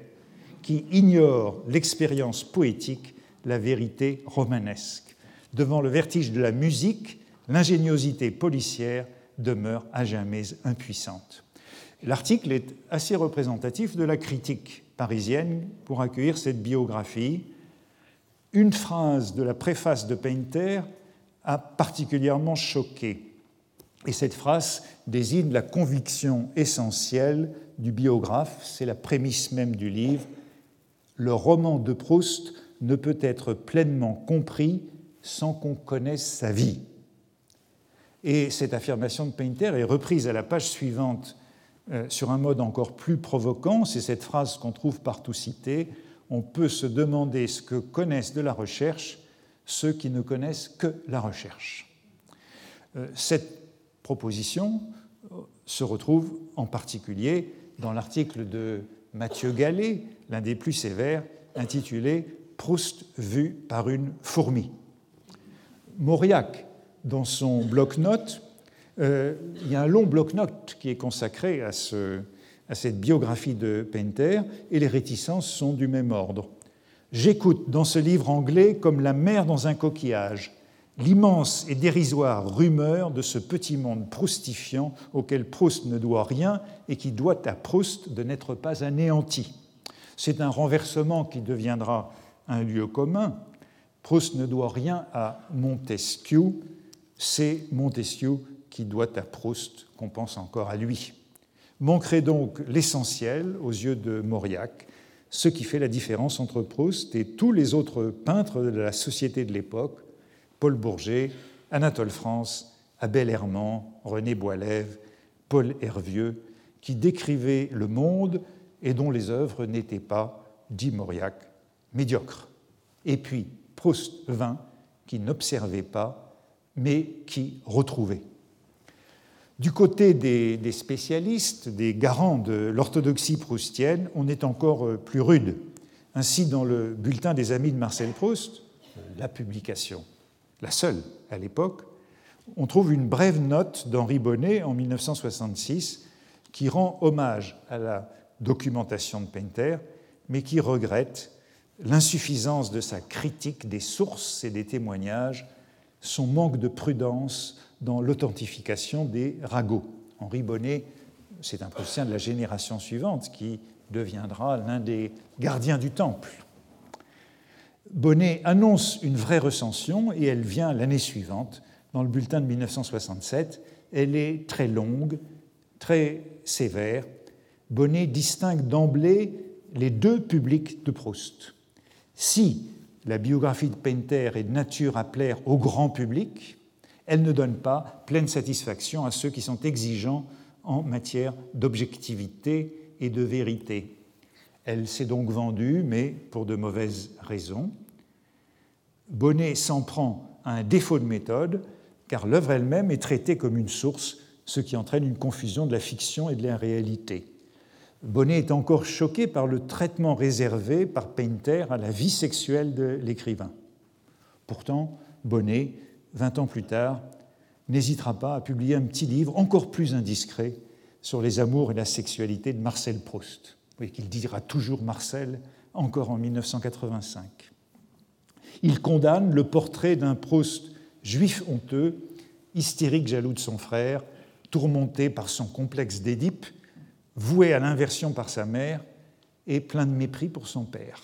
qui ignore l'expérience poétique, la vérité romanesque. Devant le vertige de la musique, l'ingéniosité policière demeure à jamais impuissante. L'article est assez représentatif de la critique parisienne pour accueillir cette biographie. Une phrase de la préface de Painter a particulièrement choqué. Et cette phrase désigne la conviction essentielle du biographe, c'est la prémisse même du livre. Le roman de Proust ne peut être pleinement compris sans qu'on connaisse sa vie. Et cette affirmation de Painter est reprise à la page suivante euh, sur un mode encore plus provocant, c'est cette phrase qu'on trouve partout citée, on peut se demander ce que connaissent de la recherche ceux qui ne connaissent que la recherche. Euh, cette proposition euh, se retrouve en particulier dans l'article de Mathieu Gallet, l'un des plus sévères, intitulé Proust vu par une fourmi. Mauriac, dans son bloc-notes, euh, il y a un long bloc-notes qui est consacré à, à cette biographie de Painter, et les réticences sont du même ordre. J'écoute dans ce livre anglais comme la mer dans un coquillage l'immense et dérisoire rumeur de ce petit monde proustifiant auquel Proust ne doit rien et qui doit à Proust de n'être pas anéanti. C'est un renversement qui deviendra un lieu commun. Proust ne doit rien à Montesquieu, c'est Montesquieu qui doit à Proust qu'on pense encore à lui. Manquerait donc l'essentiel aux yeux de Mauriac, ce qui fait la différence entre Proust et tous les autres peintres de la société de l'époque, Paul Bourget, Anatole France, Abel Herman, René Boilève, Paul Hervieux, qui décrivaient le monde et dont les œuvres n'étaient pas, dit Mauriac, médiocres. Et puis Proust vint, qui n'observait pas, mais qui retrouvait. Du côté des, spécialistes, des garants de l'orthodoxie proustienne, on est encore euh, plus rude. Ainsi, dans le bulletin des amis de Marcel Proust, la publication, la seule à l'époque, on trouve une brève note d'Henri Bonnet en 1966 qui rend hommage à la documentation de Painter, mais qui regrette l'insuffisance de sa critique des sources et des témoignages, son manque de prudence dans l'authentification des ragots. Henri Bonnet, c'est un Proustien de la génération suivante qui deviendra l'un des gardiens du temple. Bonnet annonce une vraie recension et elle vient l'année suivante dans le bulletin de 1967. Elle est très longue, très sévère. Bonnet distingue d'emblée les deux publics de Proust. Si la biographie de Painter est de nature à plaire au grand public, elle ne donne pas pleine satisfaction à ceux qui sont exigeants en matière d'objectivité et de vérité. Elle s'est donc vendue, mais pour de mauvaises raisons. Bonnet s'en prend à un défaut de méthode, car l'œuvre elle-même est traitée comme une source, ce qui entraîne une confusion de la fiction et de la réalité. Bonnet est encore choqué par le traitement réservé par Painter à la vie sexuelle de l'écrivain. Pourtant, Bonnet 20 ans plus tard, n'hésitera pas à publier un petit livre encore plus indiscret sur les amours et la sexualité de Marcel Proust. Oui, qu'il dira toujours Marcel, encore en 1985. Il condamne le portrait d'un Proust juif honteux, hystérique jaloux de son frère, tourmenté par son complexe d'Édipe, voué à l'inversion par sa mère et plein de mépris pour son père.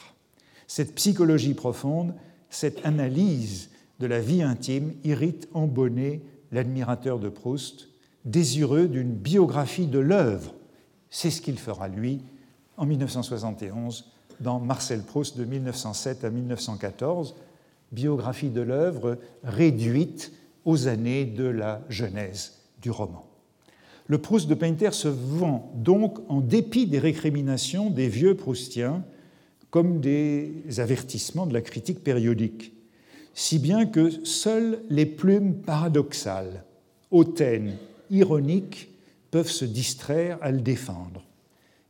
Cette psychologie profonde, cette analyse de la vie intime irrite en bonnet l'admirateur de Proust, désireux d'une biographie de l'œuvre. C'est ce qu'il fera, lui, en 1971, dans Marcel Proust de 1907 à 1914, biographie de l'œuvre réduite aux années de la genèse du roman. Le Proust de Painter se vend donc en dépit des récriminations des vieux proustiens comme des avertissements de la critique périodique si bien que seules les plumes paradoxales, hautaines, ironiques, peuvent se distraire à le défendre.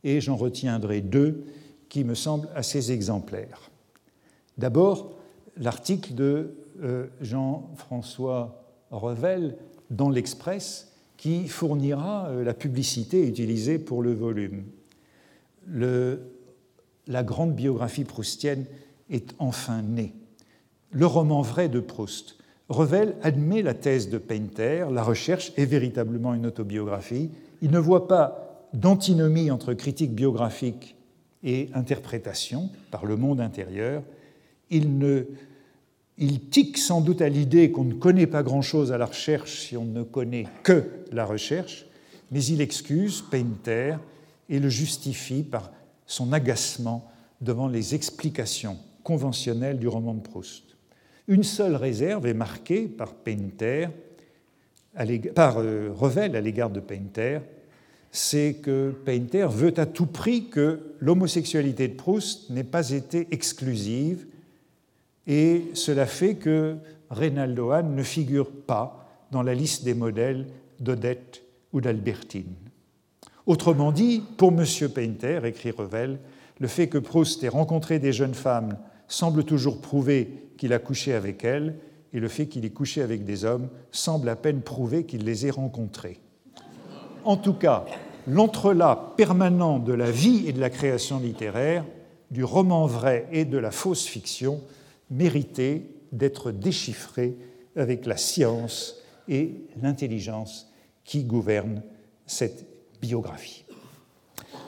Et j'en retiendrai deux qui me semblent assez exemplaires. D'abord, l'article de euh, Jean-François Revel dans l'Express qui fournira euh, la publicité utilisée pour le volume. la grande biographie proustienne est enfin née le roman vrai de Proust. Revel admet la thèse de Painter, la recherche est véritablement une autobiographie. Il ne voit pas d'antinomie entre critique biographique et interprétation par le monde intérieur. Il, ne, il tique sans doute à l'idée qu'on ne connaît pas grand-chose à la recherche si on ne connaît que la recherche, mais il excuse Painter et le justifie par son agacement devant les explications conventionnelles du roman de Proust. Une seule réserve est marquée par Painter, par euh, Revel à l'égard de Painter. c'est que Painter veut à tout prix que l'homosexualité de Proust n'ait pas été exclusive, et cela fait que Reynaldo Hahn ne figure pas dans la liste des modèles d'Odette ou d'Albertine. Autrement dit, pour M. Painter, écrit Revel, le fait que Proust ait rencontré des jeunes femmes semble toujours prouver qu'il a couché avec elles, et le fait qu'il ait couché avec des hommes semble à peine prouver qu'il les ait rencontrés. En tout cas, l'entrelac permanent de la vie et de la création littéraire, du roman vrai et de la fausse fiction, méritait d'être déchiffré avec la science et l'intelligence qui gouvernent cette biographie.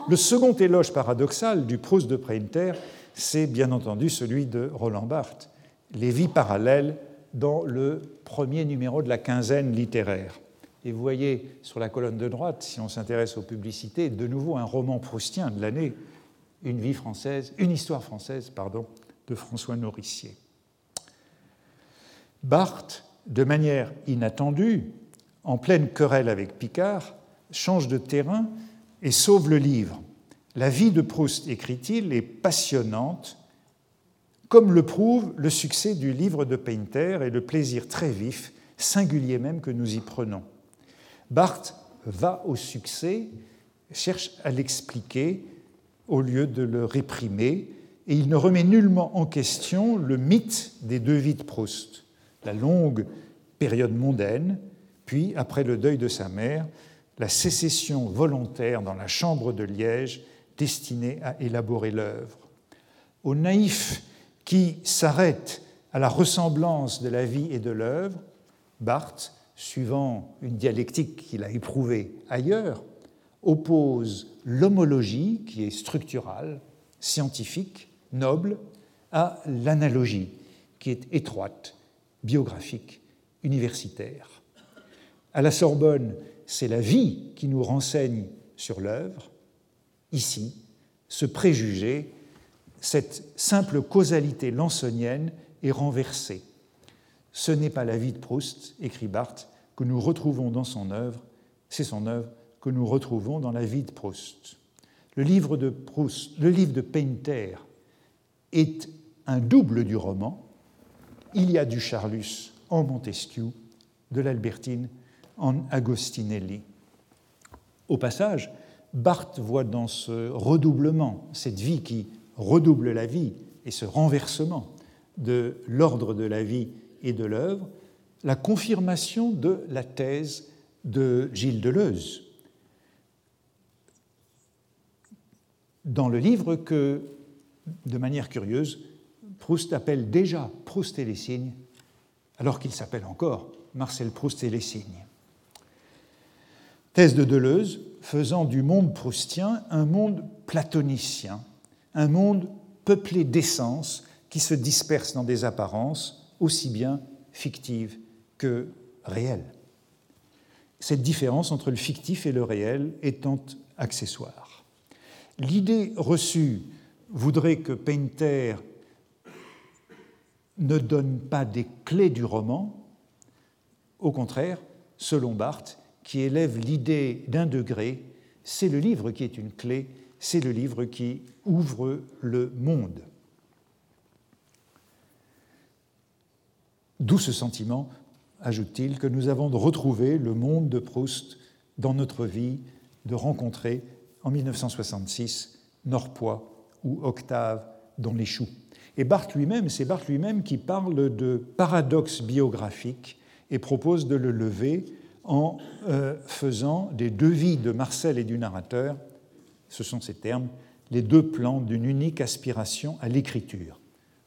Le second éloge paradoxal du Proust de Preinter, c'est bien entendu celui de Roland Barthes, Les vies parallèles dans le premier numéro de la quinzaine littéraire. Et vous voyez sur la colonne de droite, si on s'intéresse aux publicités, de nouveau un roman proustien de l'année, Une vie française, une histoire française, pardon, de François Nourricier. Barthes, de manière inattendue, en pleine querelle avec Picard, change de terrain et sauve le livre. La vie de Proust, écrit-il, est passionnante, comme le prouve le succès du livre de Painter et le plaisir très vif, singulier même, que nous y prenons. Barthes va au succès, cherche à l'expliquer au lieu de le réprimer, et il ne remet nullement en question le mythe des deux vies de Proust, la longue période mondaine, puis, après le deuil de sa mère, la sécession volontaire dans la chambre de Liège destinée à élaborer l'œuvre. Au naïf qui s'arrête à la ressemblance de la vie et de l'œuvre, Barthes, suivant une dialectique qu'il a éprouvée ailleurs, oppose l'homologie, qui est structurale, scientifique, noble, à l'analogie, qui est étroite, biographique, universitaire. À la Sorbonne, c'est la vie qui nous renseigne sur l'œuvre. Ici, ce préjugé, cette simple causalité lansonienne est renversée. Ce n'est pas la vie de Proust, écrit Barthes, que nous retrouvons dans son œuvre, c'est son œuvre que nous retrouvons dans la vie de Proust. Le livre de Proust, le livre de Painter est un double du roman. Il y a du Charlus en Montesquieu, de l'Albertine en Agostinelli. Au passage, Barthes voit dans ce redoublement, cette vie qui redouble la vie et ce renversement de l'ordre de la vie et de l'œuvre, la confirmation de la thèse de Gilles Deleuze. Dans le livre que, de manière curieuse, Proust appelle déjà Proust et les signes, alors qu'il s'appelle encore Marcel Proust et les signes. Thèse de Deleuze faisant du monde proustien un monde platonicien, un monde peuplé d'essences qui se dispersent dans des apparences aussi bien fictives que réelles. Cette différence entre le fictif et le réel étant accessoire. L'idée reçue voudrait que Painter ne donne pas des clés du roman, au contraire, selon Barthes, qui élève l'idée d'un degré, c'est le livre qui est une clé, c'est le livre qui ouvre le monde. D'où ce sentiment, ajoute-t-il, que nous avons de retrouver le monde de Proust dans notre vie, de rencontrer en 1966 Norpois ou Octave dans les choux. Et Barthes lui-même, c'est Barthes lui-même qui parle de paradoxe biographique et propose de le lever en euh, faisant des deux vies de Marcel et du narrateur, ce sont ces termes, les deux plans d'une unique aspiration à l'écriture.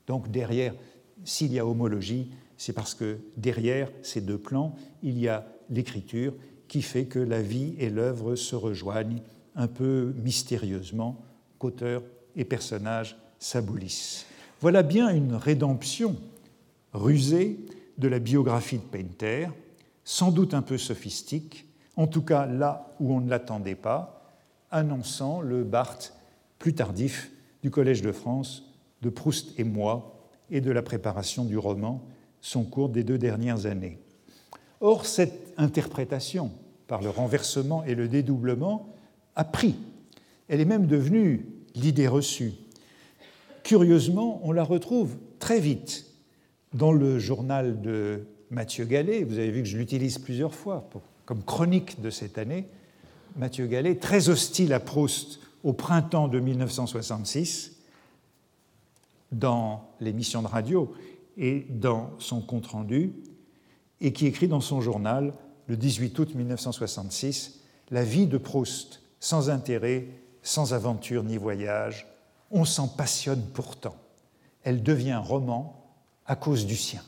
Donc derrière, s'il y a homologie, c'est parce que derrière ces deux plans, il y a l'écriture qui fait que la vie et l'œuvre se rejoignent un peu mystérieusement, qu'auteur et personnage s'abolissent. Voilà bien une rédemption rusée de la biographie de Painter, sans doute un peu sophistique, en tout cas là où on ne l'attendait pas, annonçant le Barthes plus tardif du Collège de France, de Proust et moi, et de la préparation du roman, son cours des deux dernières années. Or, cette interprétation, par le renversement et le dédoublement, a pris. Elle est même devenue l'idée reçue. Curieusement, on la retrouve très vite dans le journal de Mathieu Gallet. Vous avez vu que je l'utilise plusieurs fois comme chronique de cette année. Mathieu Gallet, très hostile à Proust au printemps de 1966, dans l'émission de radio et dans son compte-rendu, et qui écrit dans son journal, le 18 août 1966, La vie de Proust, sans intérêt, sans aventure ni voyage, on s'en passionne pourtant. Elle devient roman à cause du sien.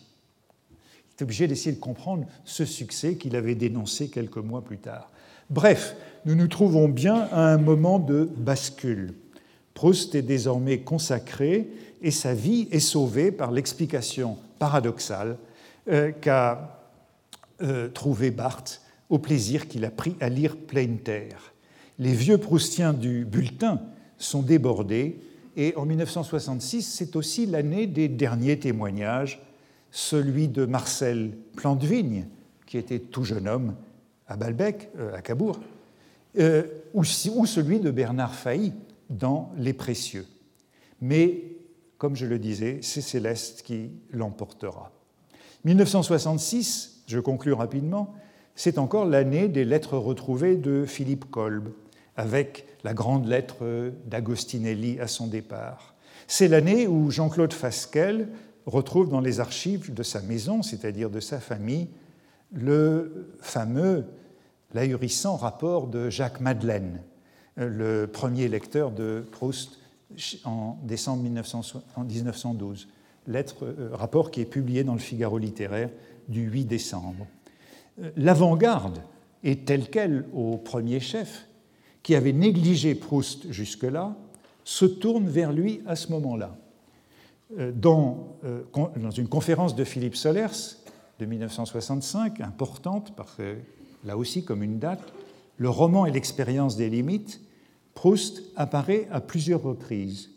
Est obligé d'essayer de comprendre ce succès qu'il avait dénoncé quelques mois plus tard. Bref, nous nous trouvons bien à un moment de bascule. Proust est désormais consacré et sa vie est sauvée par l'explication paradoxale euh, qu'a euh, trouvée Barthes au plaisir qu'il a pris à lire Pleine Terre. Les vieux proustiens du bulletin sont débordés et en 1966, c'est aussi l'année des derniers témoignages, celui de Marcel Plantevigne, qui était tout jeune homme à Balbec, euh, à Cabourg, euh, ou, celui de Bernard Failly dans Les Précieux. Mais, comme je le disais, c'est Céleste qui l'emportera. 1966, je conclus rapidement, c'est encore l'année des lettres retrouvées de Philippe Kolb, avec la grande lettre d'Agostinelli à son départ. C'est l'année où Jean-Claude Fasquelle retrouve dans les archives de sa maison, c'est-à-dire de sa famille, le fameux, l'ahurissant rapport de Jacques Madeleine, le premier lecteur de Proust en décembre 1912. Lettre, euh, rapport qui est publié dans le Figaro littéraire du 8 décembre. Euh, l'avant-garde est telle qu'elle au premier chef, qui avait négligé Proust jusque-là, se tourne vers lui à ce moment-là. Euh, dans, euh, dans, une conférence de Philippe Solers de 1965, importante, parce que là aussi comme une date, le roman et l'expérience des limites, Proust apparaît à plusieurs reprises.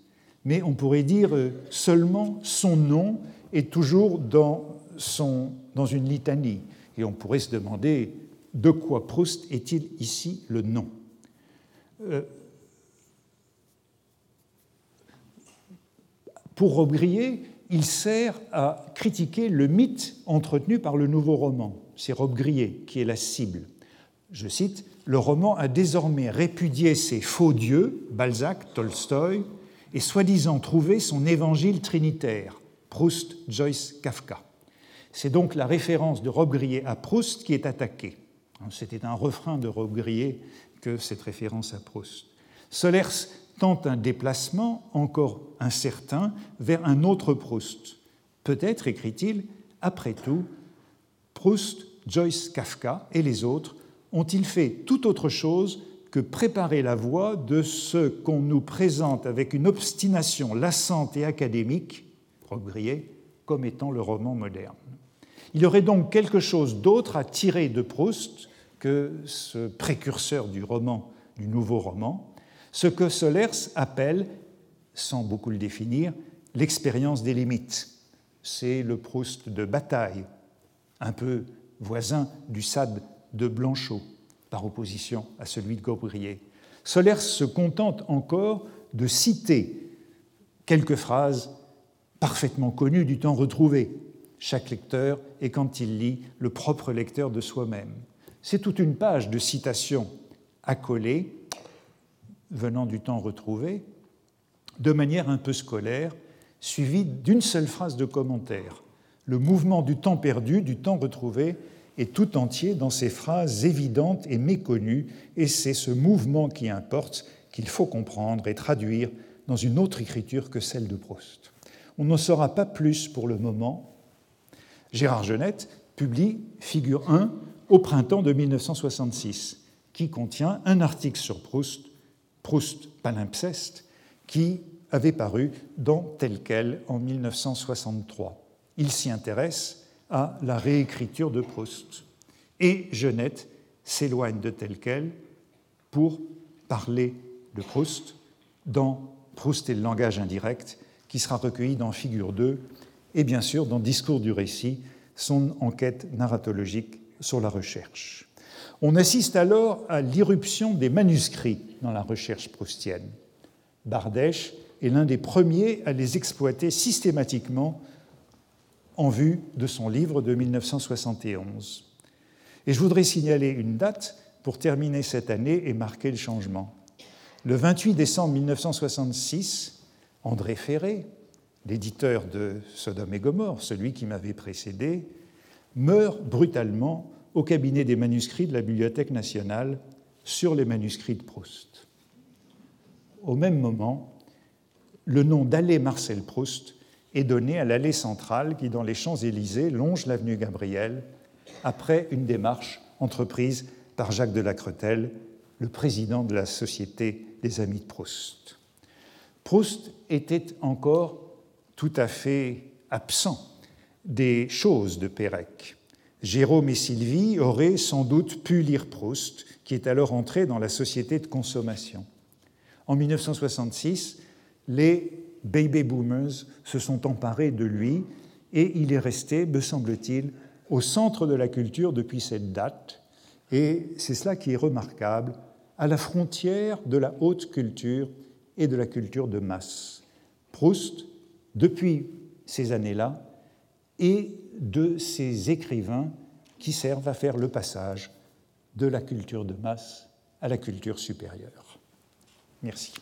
Mais on pourrait dire euh, seulement son nom est toujours dans, son, dans une litanie. Et on pourrait se demander de quoi Proust est-il ici le nom? Pour Robbe-Grillet, il sert à critiquer le mythe entretenu par le nouveau roman. C'est Robbe-Grillet qui est la cible. Je cite Le roman a désormais répudié ses faux dieux, Balzac, Tolstoï, et soi-disant trouvé son évangile trinitaire, Proust, Joyce, Kafka. C'est donc la référence de Robbe-Grillet à Proust qui est attaquée. C'était un refrain de Robbe-Grillet que cette référence à Proust. Solers tente un déplacement encore incertain vers un autre Proust. Peut-être, écrit-il, après tout, Proust, Joyce, Kafka et les autres ont-ils fait tout autre chose que préparer la voie de ce qu'on nous présente avec une obstination lassante et académique, comme étant le roman moderne. Il y aurait donc quelque chose d'autre à tirer de Proust que ce précurseur du roman, du nouveau roman, ce que Solers appelle, sans beaucoup le définir, l'expérience des limites. C'est le Proust de bataille, un peu voisin du Sade de Blanchot, par opposition à celui de Gaubrier. Solers se contente encore de citer quelques phrases parfaitement connues du temps retrouvé. Chaque lecteur est, quand il lit, le propre lecteur de soi-même. C'est toute une page de citations accolées, venant du temps retrouvé, de manière un peu scolaire, suivie d'une seule phrase de commentaire. Le mouvement du temps perdu, du temps retrouvé, est tout entier dans ces phrases évidentes et méconnues, et c'est ce mouvement qui importe, qu'il faut comprendre et traduire dans une autre écriture que celle de Proust. On n'en saura pas plus pour le moment. Gérard Genette publie Figure 1 au printemps de 1966, qui contient un article sur Proust, Proust palimpseste, qui avait paru dans Tel quel en 1963. Il s'y intéresse à la réécriture de Proust. Et Genette s'éloigne de Tel quel pour parler de Proust dans Proust et le langage indirect, qui sera recueilli dans Figure 2 et bien sûr dans Discours du récit, son enquête narratologique sur la recherche. On assiste alors à l'irruption des manuscrits dans la recherche proustienne. Bardèche est l'un des premiers à les exploiter systématiquement en vue de son livre de 1971. Et je voudrais signaler une date pour terminer cette année et marquer le changement. Le 28 décembre 1966, André Ferré, l'éditeur de Sodome et Gomorre, celui qui m'avait précédé, meurt brutalement au cabinet des manuscrits de la Bibliothèque nationale sur les manuscrits de Proust. Au même moment, le nom d'allée Marcel Proust est donné à l'allée centrale qui, dans les Champs-Élysées, longe l'avenue Gabriel, après une démarche entreprise par Jacques de Lacretelle, le président de la Société des Amis de Proust. Proust était encore tout à fait absent des choses de Pérec. Jérôme et Sylvie auraient sans doute pu lire Proust, qui est alors entré dans la société de consommation. En 1966, les baby boomers se sont emparés de lui et il est resté, me semble-t-il, au centre de la culture depuis cette date. Et c'est cela qui est remarquable, à la frontière de la haute culture et de la culture de masse. Proust, depuis ces années-là, et de ces écrivains qui servent à faire le passage de la culture de masse à la culture supérieure. Merci.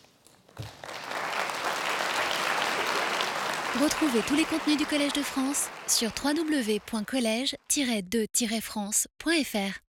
Retrouvez tous les contenus du Collège de France sur www.colège-2-france.fr.